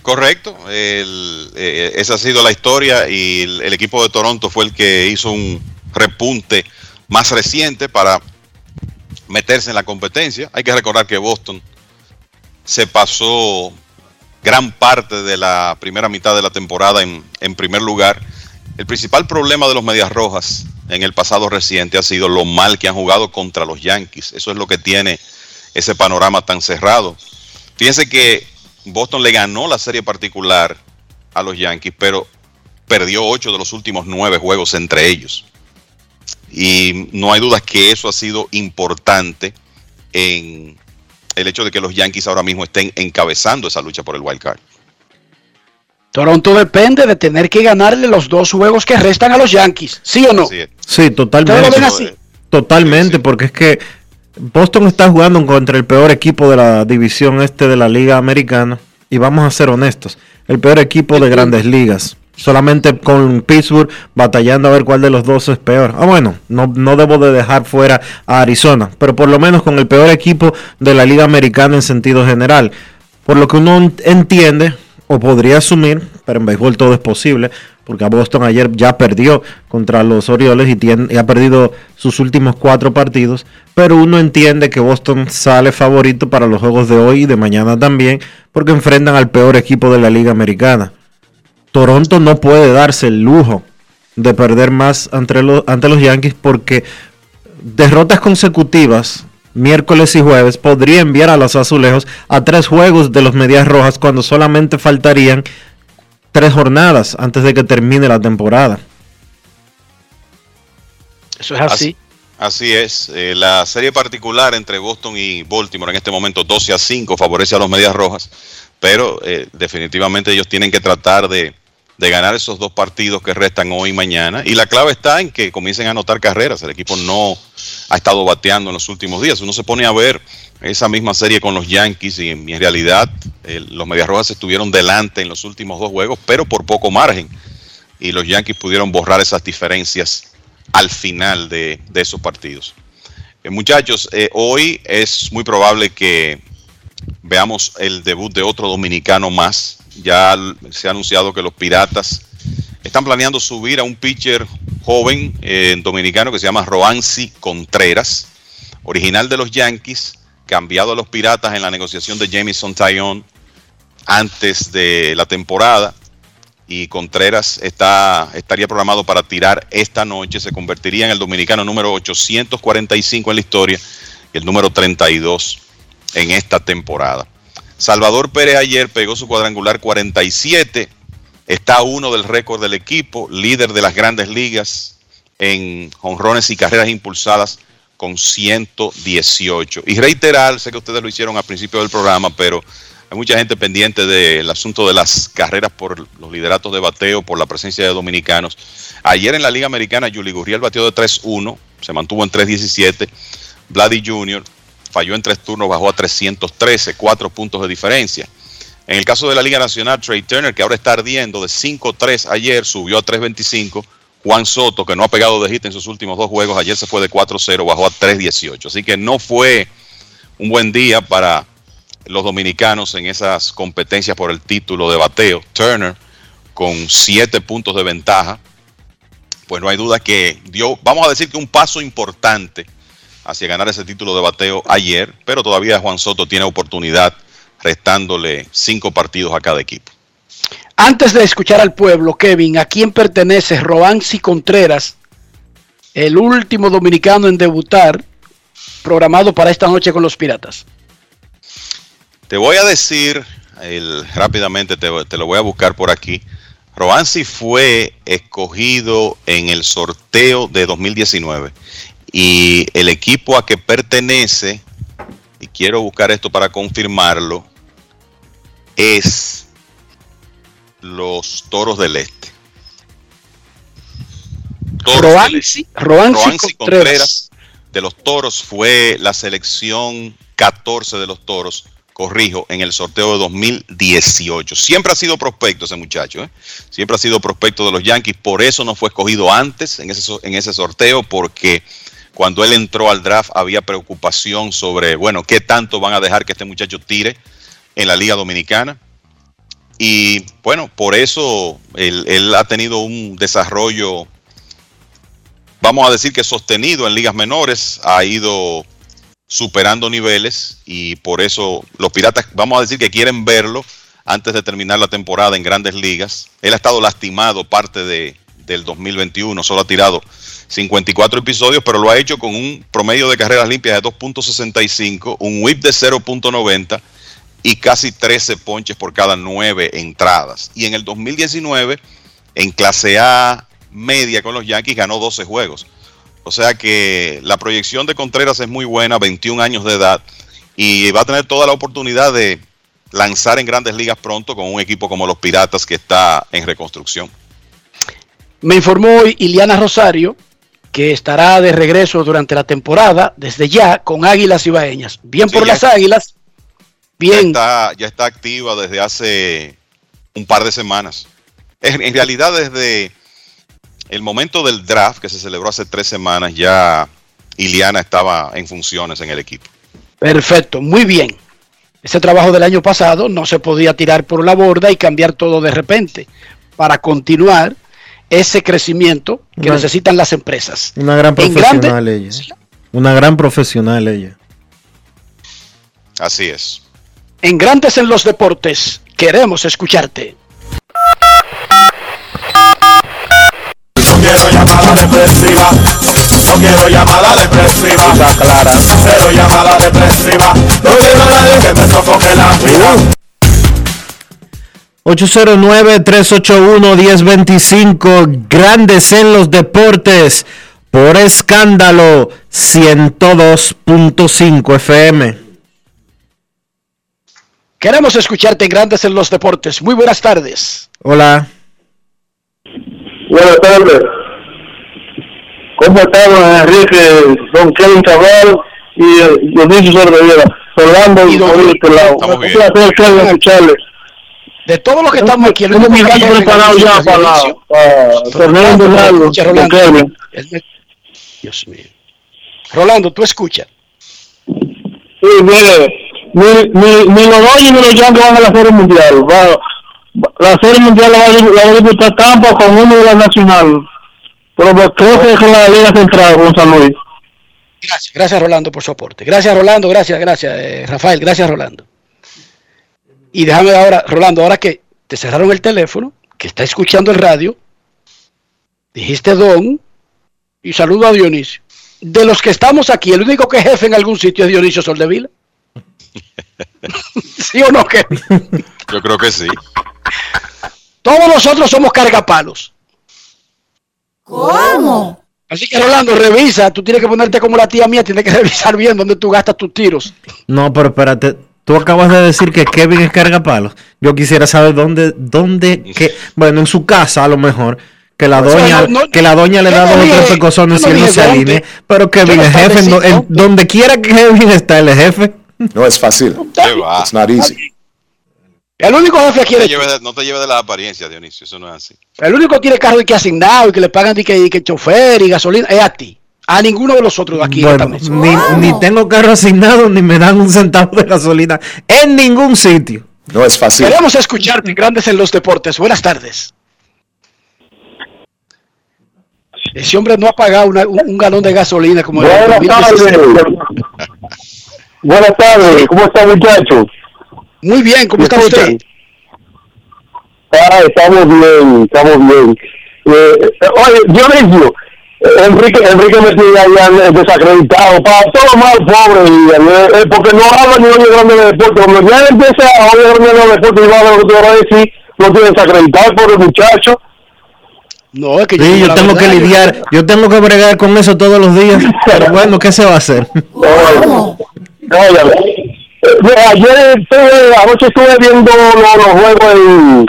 Correcto, eh, esa ha sido la historia y el, equipo de Toronto fue el que hizo un repunte más reciente para meterse en la competencia. Hay que recordar que Boston se pasó gran parte de la primera mitad de la temporada en primer lugar. El principal problema de los Medias Rojas en el pasado reciente ha sido lo mal que han jugado contra los Yankees. Eso es lo que tiene ese panorama tan cerrado. Fíjense que Boston le ganó la serie particular a los Yankees, pero perdió ocho de los últimos nueve juegos entre ellos. Y no hay dudas que eso ha sido importante en el hecho de que los Yankees ahora mismo estén encabezando esa lucha por el wild card. Toronto depende de tener que ganarle los dos juegos que restan a los Yankees, ¿sí o no? Sí, totalmente. ¿Ustedes lo ven así? Totalmente, porque es que Boston está jugando contra el peor equipo de la división este de la Liga Americana. Y vamos a ser honestos, el peor equipo de grandes ligas. Solamente con Pittsburgh batallando a ver cuál de los dos es peor. Ah, bueno, no, no debo de dejar fuera a Arizona, pero por lo menos con el peor equipo de la Liga Americana en sentido general. Por lo que uno entiende, o podría asumir, pero en béisbol todo es posible, porque Boston ayer ya perdió contra los Orioles y, ha perdido sus últimos cuatro partidos, pero uno entiende que Boston sale favorito para los juegos de hoy y de mañana también, porque enfrentan al peor equipo de la Liga Americana. Toronto no puede darse el lujo de perder más ante los, ante los Yankees porque derrotas consecutivas miércoles y jueves podría enviar a los azulejos a tres juegos de los medias rojas cuando solamente faltarían tres jornadas antes de que termine la temporada. Eso es así. Así, así es. Eh, la serie particular entre Boston y Baltimore en este momento 12 a 5 favorece a los medias rojas, pero eh, definitivamente ellos tienen que tratar de, de ganar esos dos partidos que restan hoy y mañana. Y la clave está en que comiencen a anotar carreras. El equipo no ha estado bateando en los últimos días. Uno se pone a ver esa misma serie con los Yankees y en, realidad los Medias Rojas estuvieron delante en los últimos dos juegos, pero por poco margen. Y los Yankees pudieron borrar esas diferencias al final de, de esos partidos. Eh, muchachos, eh, hoy es muy probable que veamos el debut de otro dominicano más ya se ha anunciado que los Piratas están planeando subir a un pitcher joven eh, dominicano que se llama Roansi Contreras, original de los Yankees, cambiado a los Piratas en la negociación de Jameson Tyon antes de la temporada. Y Contreras está, estaría programado para tirar esta noche. Se convertiría en el dominicano número 845 en la historia y el número 32 en esta temporada. Salvador Pérez ayer pegó su cuadrangular 47, está uno del récord del equipo, líder de las grandes ligas en honrones y carreras impulsadas con 118. Y reiterar, sé que ustedes lo hicieron al principio del programa, pero hay mucha gente pendiente del asunto de las carreras por los lideratos de bateo, por la presencia de dominicanos. Ayer en la Liga Americana, Yuli Gurriel batió de 3-1, se mantuvo en 3-17. Vladi Jr falló en tres turnos, bajó a 313, cuatro puntos de diferencia. En el caso de la Liga Nacional, Trey Turner, que ahora está ardiendo de 5-3 ayer, subió a 3.25. Juan Soto, que no ha pegado de hit en sus últimos dos juegos, ayer se fue de 4-0, bajó a 3.18. Así que no fue un buen día para los dominicanos en esas competencias por el título de bateo. Turner con 7 puntos de ventaja. Pues no hay duda que dio, vamos a decir que un paso importante hacia ganar ese título de bateo ayer, pero todavía Juan Soto tiene oportunidad restándole cinco partidos a cada equipo. Antes de escuchar al pueblo, Kevin, ¿a quién pertenece Roansi Contreras, el último dominicano en debutar, programado para esta noche con los Piratas? Te voy a decir el, rápidamente, te, te, lo voy a buscar por aquí. Roansi fue escogido en el sorteo de 2019 y el equipo a que pertenece, y quiero buscar esto para confirmarlo, es los Toros del Este. Toros Roansi, Roansi, Roansi Contreras. Contreras de los Toros fue la selección 14 de los Toros, corrijo, en el sorteo de 2018. Siempre ha sido prospecto ese muchacho, ¿eh? siempre ha sido prospecto de los Yankees, por eso no fue escogido antes en ese, en ese sorteo, porque Cuando él entró al draft había preocupación sobre, bueno, qué tanto van a dejar que este muchacho tire en la Liga Dominicana. Y bueno, por eso él, él ha tenido un desarrollo, vamos a decir que sostenido en ligas menores, ha ido superando niveles y por eso los Piratas, vamos a decir que quieren verlo antes de terminar la temporada en grandes ligas. Él ha estado lastimado parte de, del 2021, solo ha tirado 54 episodios, pero lo ha hecho con un promedio de carreras limpias de 2.65, un whip de 0.90 y casi 13 ponches por cada 9 entradas. Y en el 2019, en clase A media con los Yankees, ganó 12 juegos. O sea que la proyección de Contreras es muy buena, 21 años de edad, y va a tener toda la oportunidad de lanzar en grandes ligas pronto con un equipo como los Piratas que está en reconstrucción. Me informó hoy Iliana Rosario que estará de regreso durante la temporada, desde ya, con Águilas Ibaeñas. Bien Sí, por las Águilas, bien. Ya está, ya está activa desde hace un par de semanas. En, en realidad, desde el momento del draft que se celebró hace tres semanas, ya Iliana estaba en funciones en el equipo. Perfecto, muy bien. Ese trabajo del año pasado no se podía tirar por la borda y cambiar todo de repente para continuar ese crecimiento que Una- necesitan las empresas. Una gran En grande- profesional ella. Una gran profesional ella. Así es. En Grandes en los Deportes, queremos escucharte. quiero llamada depresiva. No quiero llamada depresiva. Está clara. Cero llamada depresiva. No quiero a nadie que me sofoque la vida. 809-381-1025, grandes en los deportes, por escándalo 102.5 FM. Queremos escucharte en Grandes en los Deportes. Muy buenas tardes. Hola. Buenas tardes. ¿Cómo están Enrique, don Kevin Cabral y Dionisio Sorbeviera? Orlando y por este lado. Estamos Un bien. placer, Kevin, escucharle. De todo lo que estamos aquí, el único que preparado el ya para, Escucha, don Rolando. Dios mío. Rolando, tú escucha. Sí, mire, ni, ni, ni los Dodgers ni los Yankees van a la Serie Mundial. Va, la Serie Mundial la va, a disputar Tampa con uno de la Nacional. Pero creo que es con la Liga Central, con San Luis. Gracias, gracias Rolando por su aporte. Gracias Rolando, gracias, gracias eh, Rafael, gracias Rolando. Y déjame ahora, Rolando, ahora que te cerraron el teléfono, que está escuchando el radio, dijiste Don y saludo a Dionisio. De los que estamos aquí, el único que es jefe en algún sitio es Dionisio Soldevila. ¿Sí o no, Kevin? Yo creo que sí. Todos nosotros somos cargapalos. ¿Cómo? Así que Rolando, revisa, tú tienes que ponerte como la tía mía, tienes que revisar bien dónde tú gastas tus tiros. No, pero espérate. Tú acabas de decir que Kevin es cargapalos. Yo quisiera saber dónde, dónde, que, bueno, en su casa a lo mejor, que la O sea, doña, no- no- que la doña le da dos o tres pecosones no él no se alinee. Pero Kevin es jefe, no- donde quiera que Kevin está, él es jefe. No es fácil. It's not easy. El único jefe aquí No te, de, no te lleves de la apariencia, Dionisio, eso no es así. El único que tiene carro y que asignado y que le pagan y que, y que chofer y gasolina es a ti. A ninguno de los otros de aquí. en esta Bueno, mesa. ni, ni tengo carro asignado, ni me dan un centavo de gasolina en ningún sitio. No es fácil. Queremos escucharte, grandes en los deportes. Buenas tardes. Ese hombre no ha pagado una- un, un galón de gasolina como en el Buenas 2016. tardes. Buenas tardes, ¿cómo está muchacho? Muy bien, ¿cómo está usted? Ah, estamos bien, estamos bien. Eh, eh, oye, Dionisio, Enrique, Enrique me tiene allá eh, desacreditado, para todo mal, pobre, y, eh, eh, porque no habla ni oye grande de deporte. Cuando ya empieza a grande de deporte y va a ver lo que te va a decir, lo tiene desacreditado por el muchacho. No, es que Sí, yo tengo que verdad, lidiar, yo tengo que bregar con eso todos los días. Pero bueno, ¿qué se va a hacer? Óyame, eh, ayer estuve, anoche estuve viendo los, los juegos en,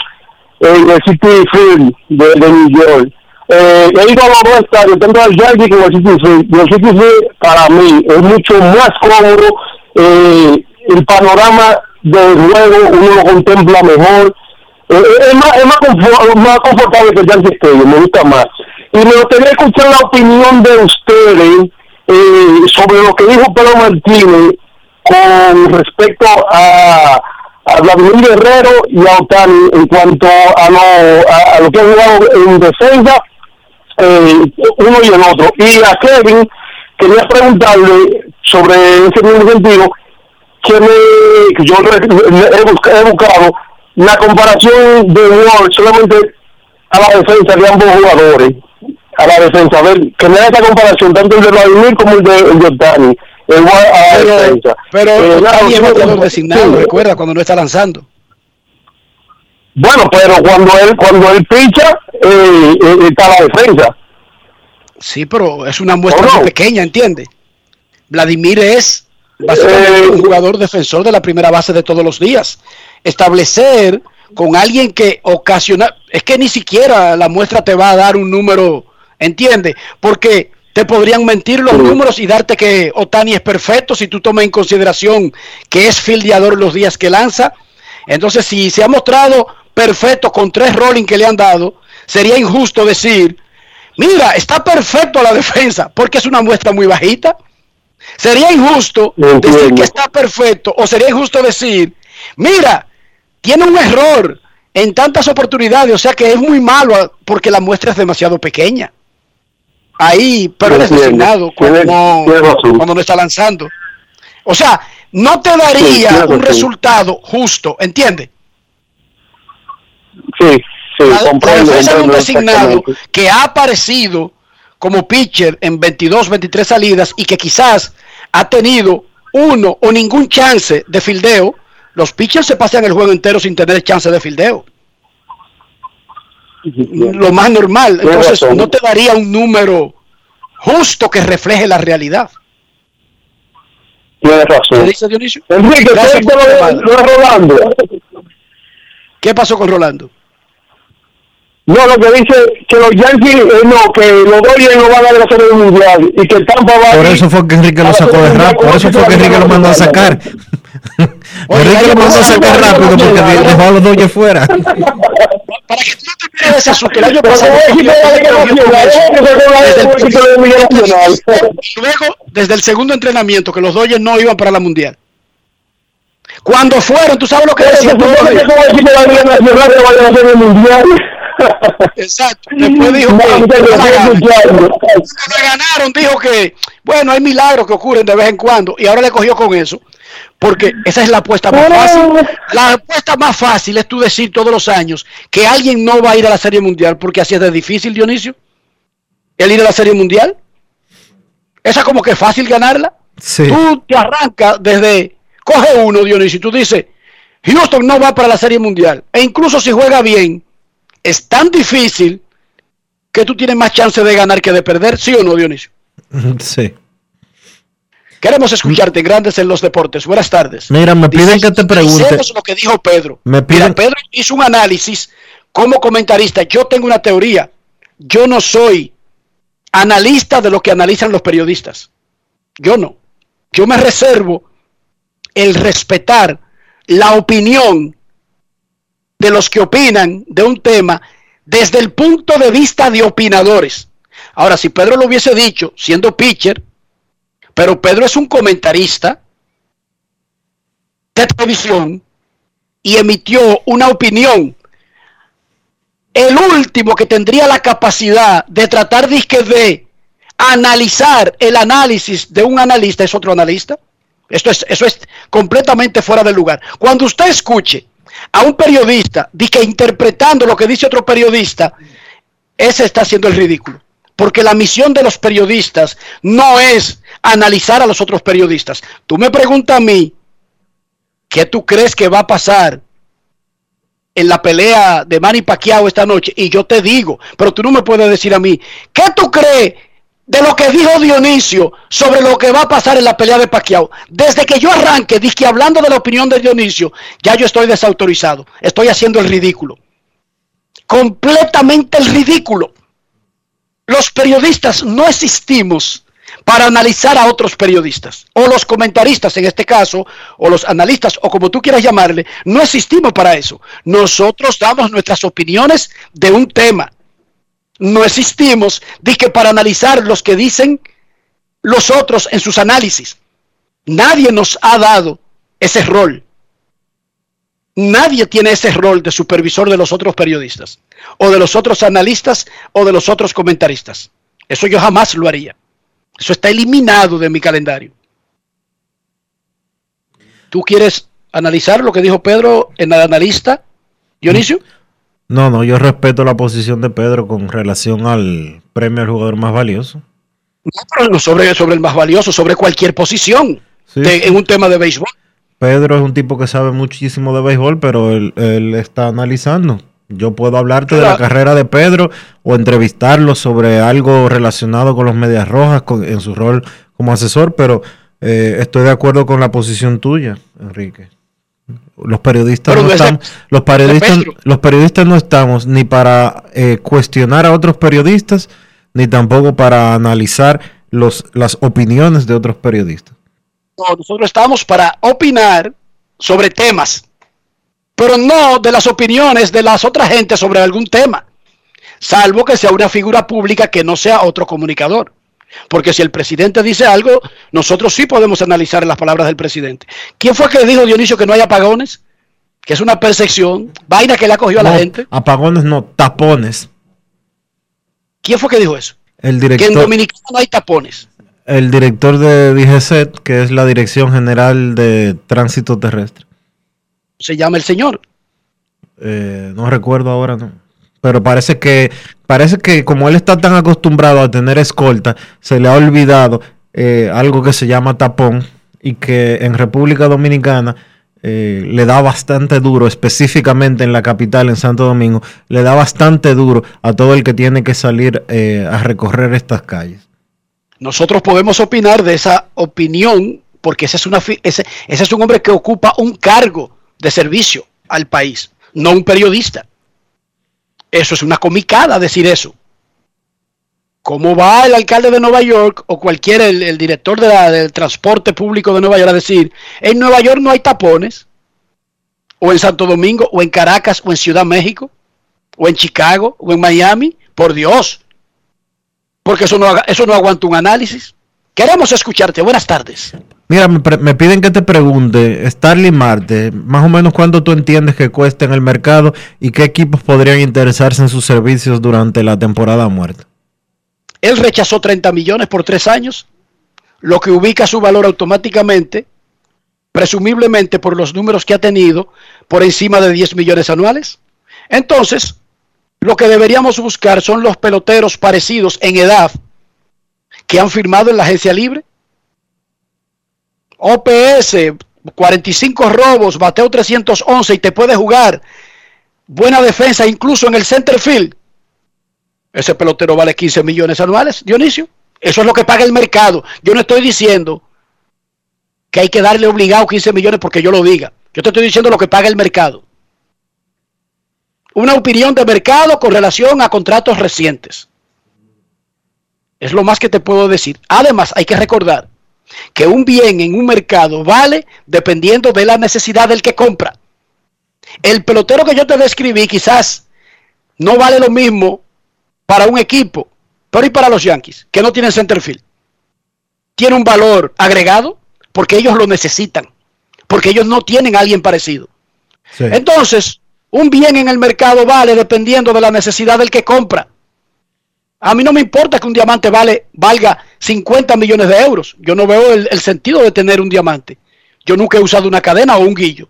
en el City Field de, de New York. Eh, he ido a los dos estadios, tanto al Yankee al City Field. Y el Field, para mí, es mucho más cómodo. Eh, el panorama del juego uno lo contempla mejor. Eh, eh, es más, es más, confo- más confortable que el Yankee Stadium, me gusta más. Y me gustaría escuchar la opinión de ustedes eh, sobre lo que dijo Pedro Martínez con respecto a, a Vladimir Guerrero y a Otani en cuanto a lo, a lo que ha jugado en defensa, eh, uno y el otro. Y a Kevin quería preguntarle sobre ese mismo sentido, que, me, yo he, busca- he buscado la comparación de Ward solamente a la defensa de ambos jugadores, a la defensa, a ver, que me da esta comparación, tanto el de Vladimir como el de, el de Otani, el Ward a la defensa. Pero Eh, Otani es recuerda, cuando no está lanzando. Bueno, pero cuando él cuando él picha, eh, eh, está la defensa. Sí, pero es una muestra muy pequeña, ¿entiende? Vladimir es básicamente Eh, un jugador defensor de la primera base de todos los días. Establecer con alguien que ocasiona, es que ni siquiera la muestra te va a dar un número, ¿entiende? Porque te podrían mentir los números y darte que Otani es perfecto si tú tomas en consideración que es fildeador los días que lanza. Entonces, si se ha mostrado perfecto con tres rolling que le han dado, sería injusto decir, mira, está perfecto la defensa, porque es una muestra muy bajita. Sería injusto decir que está perfecto, o sería injusto decir, mira, tiene un error en tantas oportunidades, o sea que es muy malo porque la muestra es demasiado pequeña. Ahí, pero es designado cuando, no- cuando está lanzando. O sea, no te daría un resultado justo, ¿entiendes? Sí, sí, comprendo, de un designado que ha aparecido como pitcher en 22, 23 salidas y que quizás ha tenido uno o ningún chance de fildeo, los pitchers se pasan el juego entero sin tener chance de fildeo. Lo más normal. Entonces no te daría un número justo que refleje la realidad. Tienes razón. ¿Qué dice Dionisio? Enrique, Gracias ¿qué por lo, tu llamada. lo de Rolando? ¿Qué pasó con Rolando? No, lo que dice que los Yankees, eh, no, que los Dodgers no van a la serie mundial y que Tampa va Por eso fue que Enrique lo sacó de rap. Por eso fue que Enrique lo mandó a sacar. Enrique lo mandó a sacar rápido porque de- dejó a los Dodgers fuera. ¿eh? Que el equipo de la Liga Nacional. Luego, desde el segundo entrenamiento, que los Dodgers no iban para la mundial. Cuando fueron, tú sabes lo que Pero Exacto. Después dijo que no ganaron, dijo que, bueno, hay milagros que ocurren de vez en cuando. Y ahora le cogió con eso. Porque esa es la apuesta más fácil. La apuesta más fácil es tú decir todos los años que alguien no va a ir a la Serie Mundial porque así es de difícil, Dionisio. El ir a la Serie Mundial. Esa es como que fácil ganarla. Sí. Tú te arrancas desde, coge uno, Dionisio, y tú dices, Houston no va para la Serie Mundial. E incluso si juega bien, es tan difícil que tú tienes más chance de ganar que de perder, ¿sí o no, Dionisio? Sí. Queremos escucharte en Grandes en los Deportes. Buenas tardes. Mira, me piden que te pregunte. Lo que dijo Pedro. Me Mira, piden. Pedro hizo un análisis como comentarista. Yo tengo una teoría. Yo no soy analista de lo que analizan los periodistas. Yo no. Yo me reservo el respetar la opinión de los que opinan de un tema desde el punto de vista de opinadores. Ahora, si Pedro lo hubiese dicho siendo pitcher, pero Pedro es un comentarista de televisión y emitió una opinión. El último que tendría la capacidad de tratar de analizar el análisis de un analista es otro analista. Esto es, eso es completamente fuera de lugar. Cuando usted escuche a un periodista disque interpretando lo que dice otro periodista, ese está haciendo el ridículo. Porque la misión de los periodistas no es analizar a los otros periodistas. Tú me preguntas a mí, ¿qué tú crees que va a pasar en la pelea de Manny Pacquiao esta noche? Y yo te digo, pero tú no me puedes decir a mí, ¿qué tú crees de lo que dijo Dionisio sobre lo que va a pasar en la pelea de Pacquiao? Desde que yo arranque, dije hablando de la opinión de Dionisio, ya yo estoy desautorizado, estoy haciendo el ridículo. Completamente el ridículo. Los periodistas no existimos para analizar a otros periodistas, o los comentaristas en este caso, o los analistas, o como tú quieras llamarle, no existimos para eso. Nosotros damos nuestras opiniones de un tema. No existimos que para analizar los que dicen los otros en sus análisis. Nadie nos ha dado ese rol. Nadie tiene ese rol de supervisor de los otros periodistas, o de los otros analistas, o de los otros comentaristas. Eso yo jamás lo haría. Eso está eliminado de mi calendario. ¿Tú quieres analizar lo que dijo Pedro en el analista, Dionisio? No, no, yo respeto la posición de Pedro con relación al premio al jugador más valioso. No, pero no sobre, sobre el más valioso, sobre cualquier posición de- en un tema de béisbol. Pedro es un tipo que sabe muchísimo de béisbol, pero él, él está analizando. Yo puedo hablarte de la carrera de Pedro o entrevistarlo sobre algo relacionado con los Medias Rojas con- en su rol como asesor, pero eh, estoy de acuerdo con la posición tuya, Enrique. Los periodistas Pero no estamos, los periodistas, los periodistas no estamos ni para eh, cuestionar a otros periodistas, ni tampoco para analizar los, las opiniones de otros periodistas. No, nosotros estamos para opinar sobre temas, pero no de las opiniones de las otras gentes sobre algún tema, salvo que sea una figura pública que no sea otro comunicador. Porque si el presidente dice algo, nosotros sí podemos analizar las palabras del presidente. ¿Quién fue que dijo Dionisio que no hay apagones? Que es una percepción, vaina que le ha cogido a la gente. Apagones no, tapones. ¿Quién fue que dijo eso? El Que en director, Dominicana no hay tapones. el director de DGCET, que es la Dirección General de Tránsito Terrestre. Se llama el señor. Eh, no recuerdo ahora, no. Pero parece que, parece que como él está tan acostumbrado a tener escolta, se le ha olvidado eh, algo que se llama tapón y que en República Dominicana eh, le da bastante duro, específicamente en la capital, en Santo Domingo, le da bastante duro a todo el que tiene que salir eh, a recorrer estas calles. Nosotros podemos opinar de esa opinión porque ese es, una, ese, ese es un hombre que ocupa un cargo de servicio al país, no un periodista. Eso es una comicada decir eso. ¿Cómo va el alcalde de Nueva York o cualquier el, director del transporte público de Nueva York a decir, en Nueva York no hay tapones? O en Santo Domingo, o en Caracas, o en Ciudad México, o en Chicago, o en Miami. Por Dios, porque eso eso no aguanta un análisis. Queremos escucharte. Buenas tardes. Mira, me, piden que te pregunte, Starling Marte, más o menos cuánto tú entiendes que cuesta en el mercado y qué equipos podrían interesarse en sus servicios durante la temporada muerta. Él rechazó 30 millones por tres años, lo que ubica su valor automáticamente, presumiblemente por los números que ha tenido, por encima de 10 millones anuales. Entonces, lo que deberíamos buscar son los peloteros parecidos en edad que han firmado en la agencia libre. OPS, 45 robos, bateo 311 y te puede jugar. Buena defensa incluso en el center field. Ese pelotero vale 15 millones anuales, Dionisio. Eso es lo que paga el mercado. Yo no estoy diciendo que hay que darle obligado 15 millones porque yo lo diga. Yo te estoy diciendo lo que paga el mercado. Una opinión de mercado con relación a contratos recientes. Es lo más que te puedo decir. Además, hay que recordar que un bien en un mercado vale dependiendo de la necesidad del que compra. El pelotero que yo te describí quizás no vale lo mismo para un equipo, pero y para los Yankees, que no tienen center field. Tiene un valor agregado porque ellos lo necesitan, porque ellos no tienen a alguien parecido. Entonces, un bien en el mercado vale dependiendo de la necesidad del que compra. A mí no me importa que un diamante valga 50 millones de euros. Yo no veo el, el sentido de tener un diamante. Yo nunca he usado una cadena o un guillo.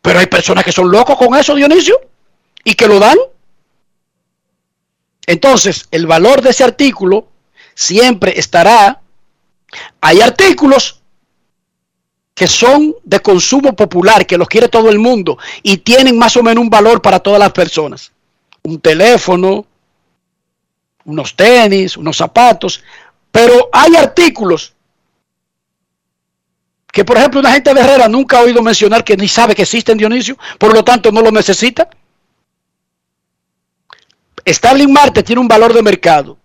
Pero hay personas que son locos con eso, Dionisio, y que lo dan. Entonces, el valor de ese artículo siempre estará. Hay artículos que son de consumo popular, que los quiere todo el mundo y tienen más o menos un valor para todas las personas. Un teléfono, unos tenis, unos zapatos, pero hay artículos que, por ejemplo, una gente de Herrera nunca ha oído mencionar que ni sabe que existen Dionisio, por lo tanto no lo necesita. Starling Marte tiene un valor de mercado,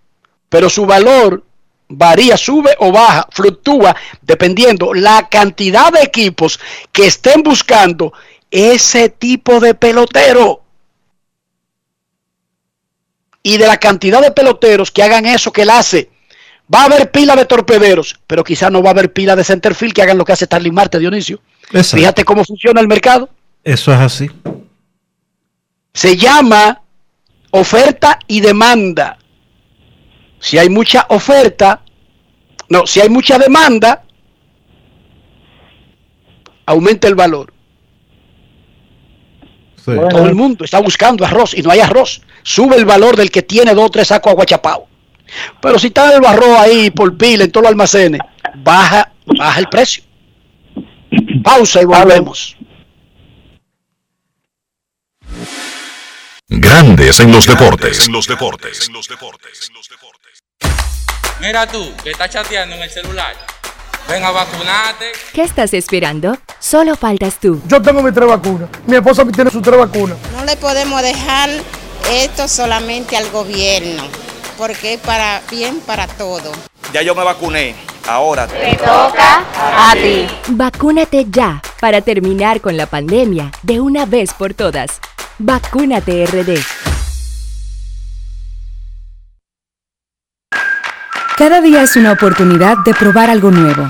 pero su valor varía, sube o baja, fluctúa dependiendo la cantidad de equipos que estén buscando ese tipo de pelotero. Y de la cantidad de peloteros que hagan eso que él hace, Va a haber pila de torpederos, pero quizá no va a haber pila de centerfield que hagan lo que hace Starling Marte, Dionisio. Exacto. Fíjate cómo funciona el mercado. Eso es así. Se llama oferta y demanda. Si hay mucha oferta, no, si hay mucha demanda, aumenta el valor. Todo el mundo está buscando arroz y no hay arroz. Sube el valor del que tiene dos o tres sacos aguachapao. Pero si está el arroz ahí por pila en todos los almacenes, baja, baja el precio. Pausa y volvemos. Grandes en los deportes. En los deportes. Mira tú, que estás chateando en el celular. Ven a vacunarte. ¿Qué estás esperando? Solo faltas tú. Yo tengo mis tres vacunas. Mi esposa tiene sus tres vacunas. No le podemos dejar esto solamente al gobierno, porque es para bien para todo. Ya yo me vacuné. Ahora te toca a ti. Vacúnate ya para terminar con la pandemia de una vez por todas. Vacúnate RD. Cada día es una oportunidad de probar algo nuevo.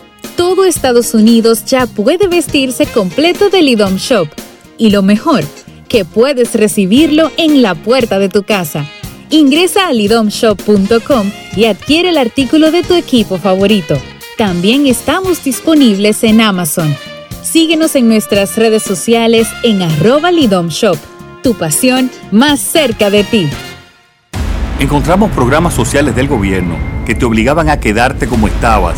Todo Estados Unidos ya puede vestirse completo del IDOM Shop. Y lo mejor, que puedes recibirlo en la puerta de tu casa. Ingresa a lidomshop.com y adquiere el artículo de tu equipo favorito. También estamos disponibles en Amazon. Síguenos en nuestras redes sociales en arroba lidomshop. Tu pasión más cerca de ti. Encontramos programas sociales del gobierno que te obligaban a quedarte como estabas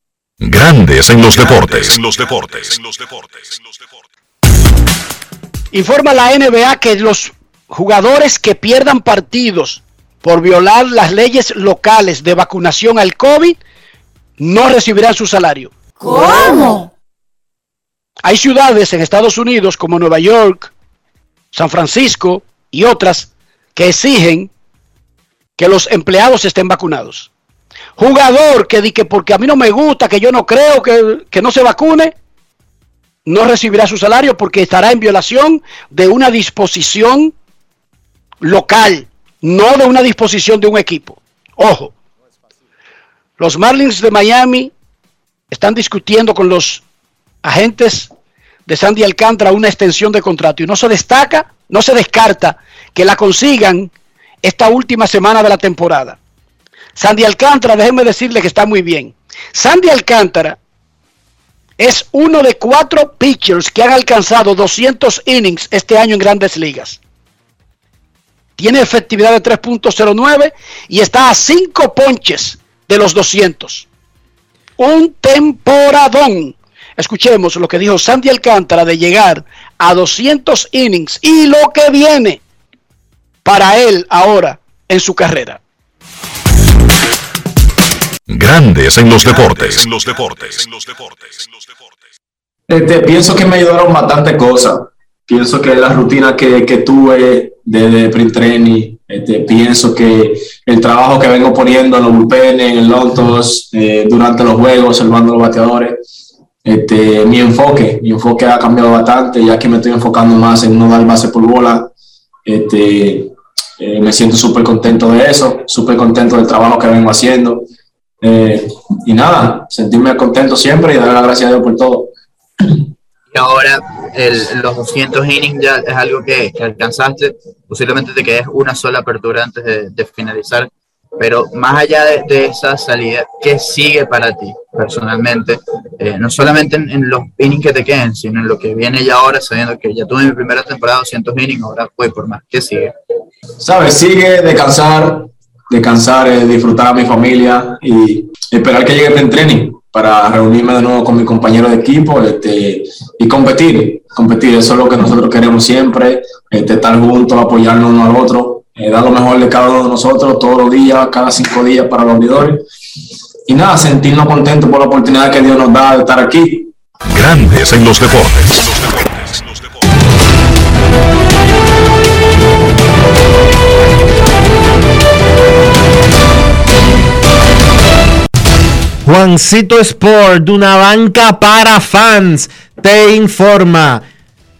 Grandes en los deportes. En los deportes. Informa la NBA que los jugadores que pierdan partidos por violar las leyes locales de vacunación al COVID no recibirán su salario. ¿Cómo? Hay ciudades en Estados Unidos como Nueva York, San Francisco y otras que exigen que los empleados estén vacunados. Jugador que di que porque a mí no me gusta, que yo no creo que, que no se vacune, no recibirá su salario porque estará en violación de una disposición local, no de una disposición de un equipo. Ojo, los Marlins de Miami están discutiendo con los agentes de Sandy Alcántara una extensión de contrato y no se destaca, no se descarta que la consigan esta última semana de la temporada. Sandy Alcántara, déjenme decirle que está muy bien. Sandy Alcántara es uno de cuatro pitchers que han alcanzado 200 innings este año en grandes ligas. Tiene efectividad de 3.09 y está a 5 ponches de los 200. Un temporadón. Escuchemos lo que dijo Sandy Alcántara de llegar a 200 innings y lo que viene para él ahora en su carrera. Grandes en los deportes. En los deportes. Este, pienso que me ayudaron bastantes cosas. Pienso que la rutina que, que tuve desde print training, este, pienso que el trabajo que vengo poniendo en los bullpenes, en el lotos, eh, durante los juegos, observando los bateadores, este, mi enfoque, mi enfoque ha cambiado bastante, ya que me estoy enfocando más en no dar base por bola. Este, eh, me siento súper contento de eso, súper contento del trabajo que vengo haciendo. Eh, y nada, sentirme contento siempre y dar las gracias a Dios por todo. Y ahora el- los 200 innings ya es algo que, que alcanzaste. Posiblemente te quedes una sola apertura antes de, de finalizar. Pero más allá de, de esa salida, ¿qué sigue para ti personalmente? Eh, no solamente en, en, los innings que te queden, sino en lo que viene ya ahora, sabiendo que ya tuve mi primera temporada 200 innings, ahora voy por más. ¿Qué sigue? ¿Sabes? Sigue descansar, descansar, eh, disfrutar a mi familia y esperar que llegue el training para reunirme de nuevo con mi compañero de equipo este, y competir, competir, eso es lo que nosotros queremos siempre, este, estar juntos, apoyarnos uno al otro, eh, dar lo mejor de cada uno de nosotros todos los días, cada cinco días para los unidores y nada, sentirnos contentos por la oportunidad que Dios nos da de estar aquí. Grandes en los deportes. Juancito Sport, una banca para fans, te informa,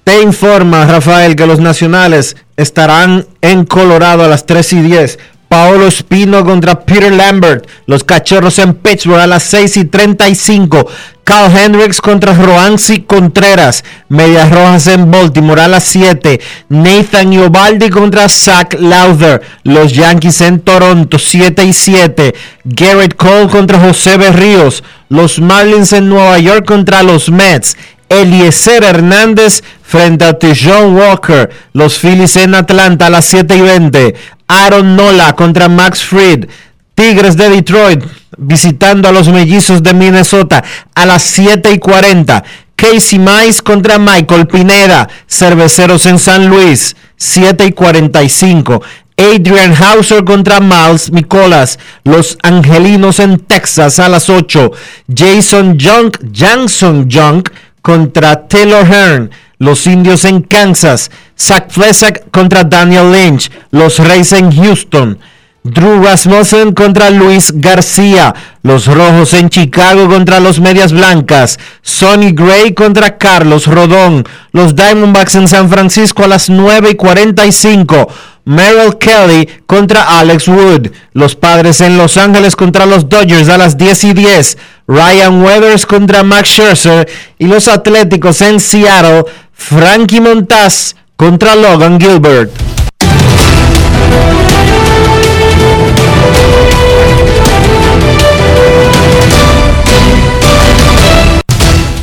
te informa, Rafael, que los nacionales estarán en Colorado a las 3 y 10. Paolo Espino contra Peter Lambert. Los cachorros en Pittsburgh a las 6 y 35. Carl Hendricks contra Roansi Contreras. Medias Rojas en Baltimore a las 7. Nathan Iovaldi contra Zach Lowther. Los Yankees en Toronto 7 y 7. Garrett Cole contra José Berríos. Los Marlins en Nueva York contra los Mets. Eliezer Hernández frente a John Walker. Los Phillies en Atlanta a las 7 y 20. Aaron Nola contra Max Fried. Tigres de Detroit visitando a los mellizos de Minnesota a las 7 y 40. Casey Mice contra Michael Pineda. Cerveceros en San Luis 7 y 45. Adrian Hauser contra Miles Nicolas. Los Angelinos en Texas a las 8. Jason Junk, Jackson Junk contra Taylor Hearn. Los indios en Kansas. Zach Flesak contra Daniel Lynch. Los Reyes en Houston. Drew Rasmussen contra Luis García. Los Rojos en Chicago contra los Medias Blancas. Sonny Gray contra Carlos Rodón. Los Diamondbacks en San Francisco a las 9 y 45. Merrill Kelly contra Alex Wood. Los Padres en Los Ángeles contra los Dodgers a las 10 y 10. Ryan Weathers contra Max Scherzer. Y los Atléticos en Seattle. Frankie Montaz contra Logan Gilbert.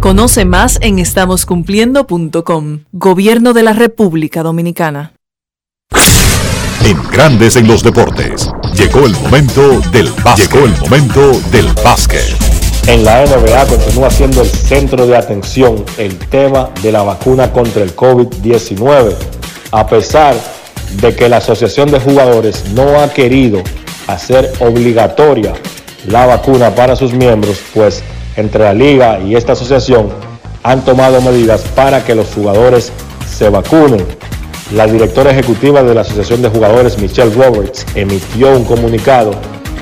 Conoce más en estamoscumpliendo.com. Gobierno de la República Dominicana. En Grandes en los Deportes, llegó el momento del básquet. Llegó el momento del básquet. En la NBA continúa siendo el centro de atención el tema de la vacuna contra el COVID-19, a pesar de que la Asociación de Jugadores no ha querido hacer obligatoria la vacuna para sus miembros, pues entre la liga y esta asociación han tomado medidas para que los jugadores se vacunen. La directora ejecutiva de la Asociación de Jugadores, Michelle Roberts, emitió un comunicado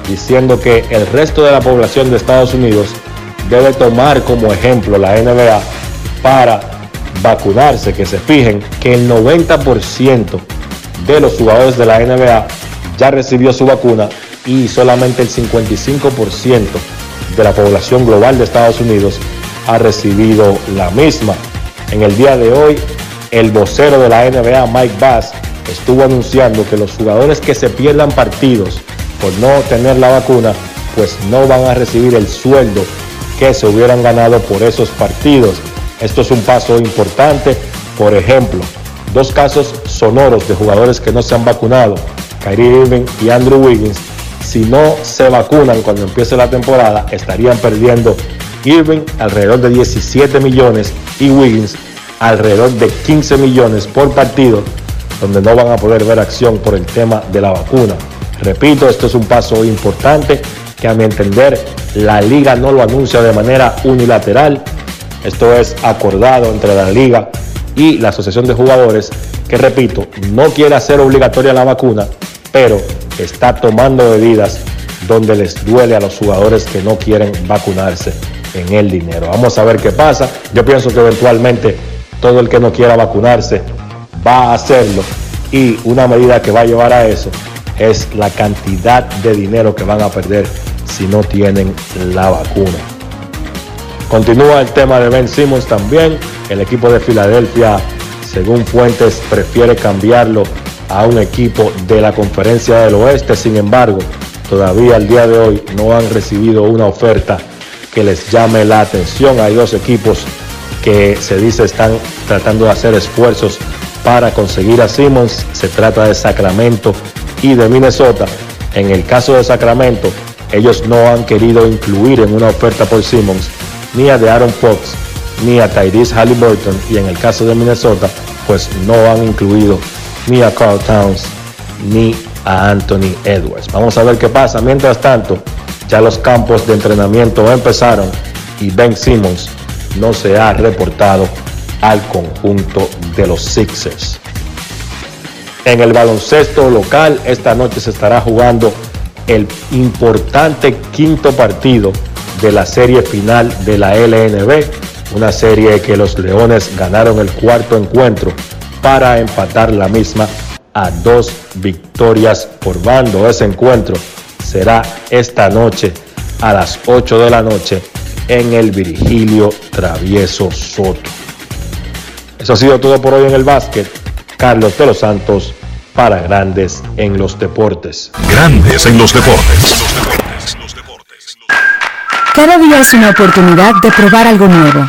diciendo que el resto de la población de Estados Unidos debe tomar como ejemplo la NBA para vacunarse, que se fijen que el 90% de los jugadores de la NBA ya recibió su vacuna y solamente el 55% de la población global de Estados Unidos ha recibido la misma. En el día de hoy, el vocero de la NBA, Mike Bass, estuvo anunciando que los jugadores que se pierdan partidos por no tener la vacuna, pues no van a recibir el sueldo que se hubieran ganado por esos partidos. Esto es un paso importante. Por ejemplo, dos casos sonoros de jugadores que no se han vacunado, Kyrie Irving y Andrew Wiggins, si no se vacunan cuando empiece la temporada, estarían perdiendo Irving alrededor de 17 millones y Wiggins alrededor de 15 millones por partido, donde no van a poder ver acción por el tema de la vacuna. Repito, esto es un paso importante que a mi entender la liga no lo anuncia de manera unilateral. Esto es acordado entre la liga y la asociación de jugadores que, repito, no quiere hacer obligatoria la vacuna, pero está tomando medidas donde les duele a los jugadores que no quieren vacunarse en el dinero. Vamos a ver qué pasa. Yo pienso que eventualmente todo el que no quiera vacunarse va a hacerlo y una medida que va a llevar a eso es la cantidad de dinero que van a perder si no tienen la vacuna. Continúa el tema de Ben Simmons también. El equipo de Filadelfia, según fuentes, prefiere cambiarlo a un equipo de la conferencia del oeste. Sin embargo, todavía al día de hoy no han recibido una oferta que les llame la atención. Hay dos equipos que se dice están tratando de hacer esfuerzos para conseguir a Simmons. Se trata de Sacramento y de Minnesota. En el caso de Sacramento, ellos no han querido incluir en una oferta por Simmons ni a de Aaron Fox ni a Tyrese Halliburton y en el caso de Minnesota, pues no han incluido ni a Carl Towns ni a Anthony Edwards. Vamos a ver qué pasa. Mientras tanto, ya los campos de entrenamiento empezaron y Ben Simmons no se ha reportado al conjunto de los Sixers. En el baloncesto local, esta noche se estará jugando el importante quinto partido de la serie final de la LNB, una serie que los Leones ganaron el cuarto encuentro para empatar la misma a dos victorias por bando. Ese encuentro será esta noche a las 8 de la noche en el Virgilio Travieso Soto. Eso ha sido todo por hoy en el básquet. Carlos de los Santos para Grandes en los Deportes. Grandes en los Deportes. Cada día es una oportunidad de probar algo nuevo.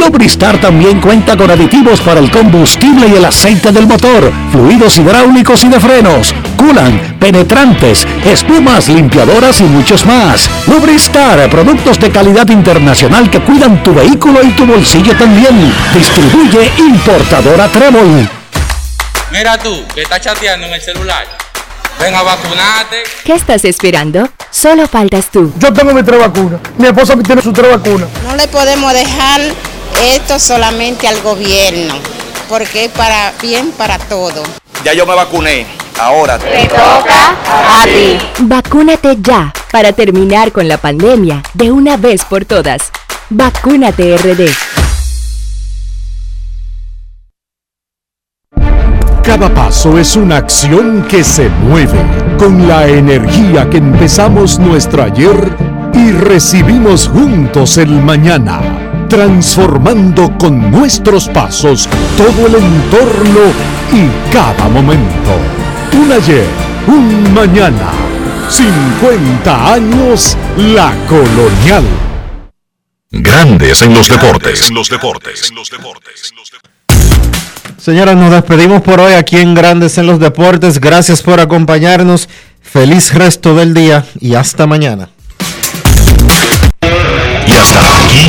Lubristar también cuenta con aditivos para el combustible y el aceite del motor, fluidos hidráulicos y de frenos, culan, penetrantes, espumas, limpiadoras y muchos más. Lubristar, productos de calidad internacional que cuidan tu vehículo y tu bolsillo también. Distribuye importadora Trébol. Mira tú, que estás chateando en el celular. Ven a vacunarte. ¿Qué estás esperando? Solo faltas tú. Yo tengo mi tres vacunas. Mi esposa tiene su tres vacunas. No le podemos dejar esto solamente al gobierno, porque es para bien para todo. Ya yo me vacuné. Ahora te toca a ti. Vacúnate ya para terminar con la pandemia de una vez por todas. Vacúnate RD. Cada paso es una acción que se mueve con la energía que empezamos nuestro ayer y recibimos juntos el mañana, transformando con nuestros pasos todo el entorno y cada momento. Un ayer, un mañana, 50 años la colonial. Grandes en los deportes. En los deportes. En los deportes. Señoras, nos despedimos por hoy aquí en Grandes en los Deportes. Gracias por acompañarnos. Feliz resto del día y hasta mañana. Y hasta aquí,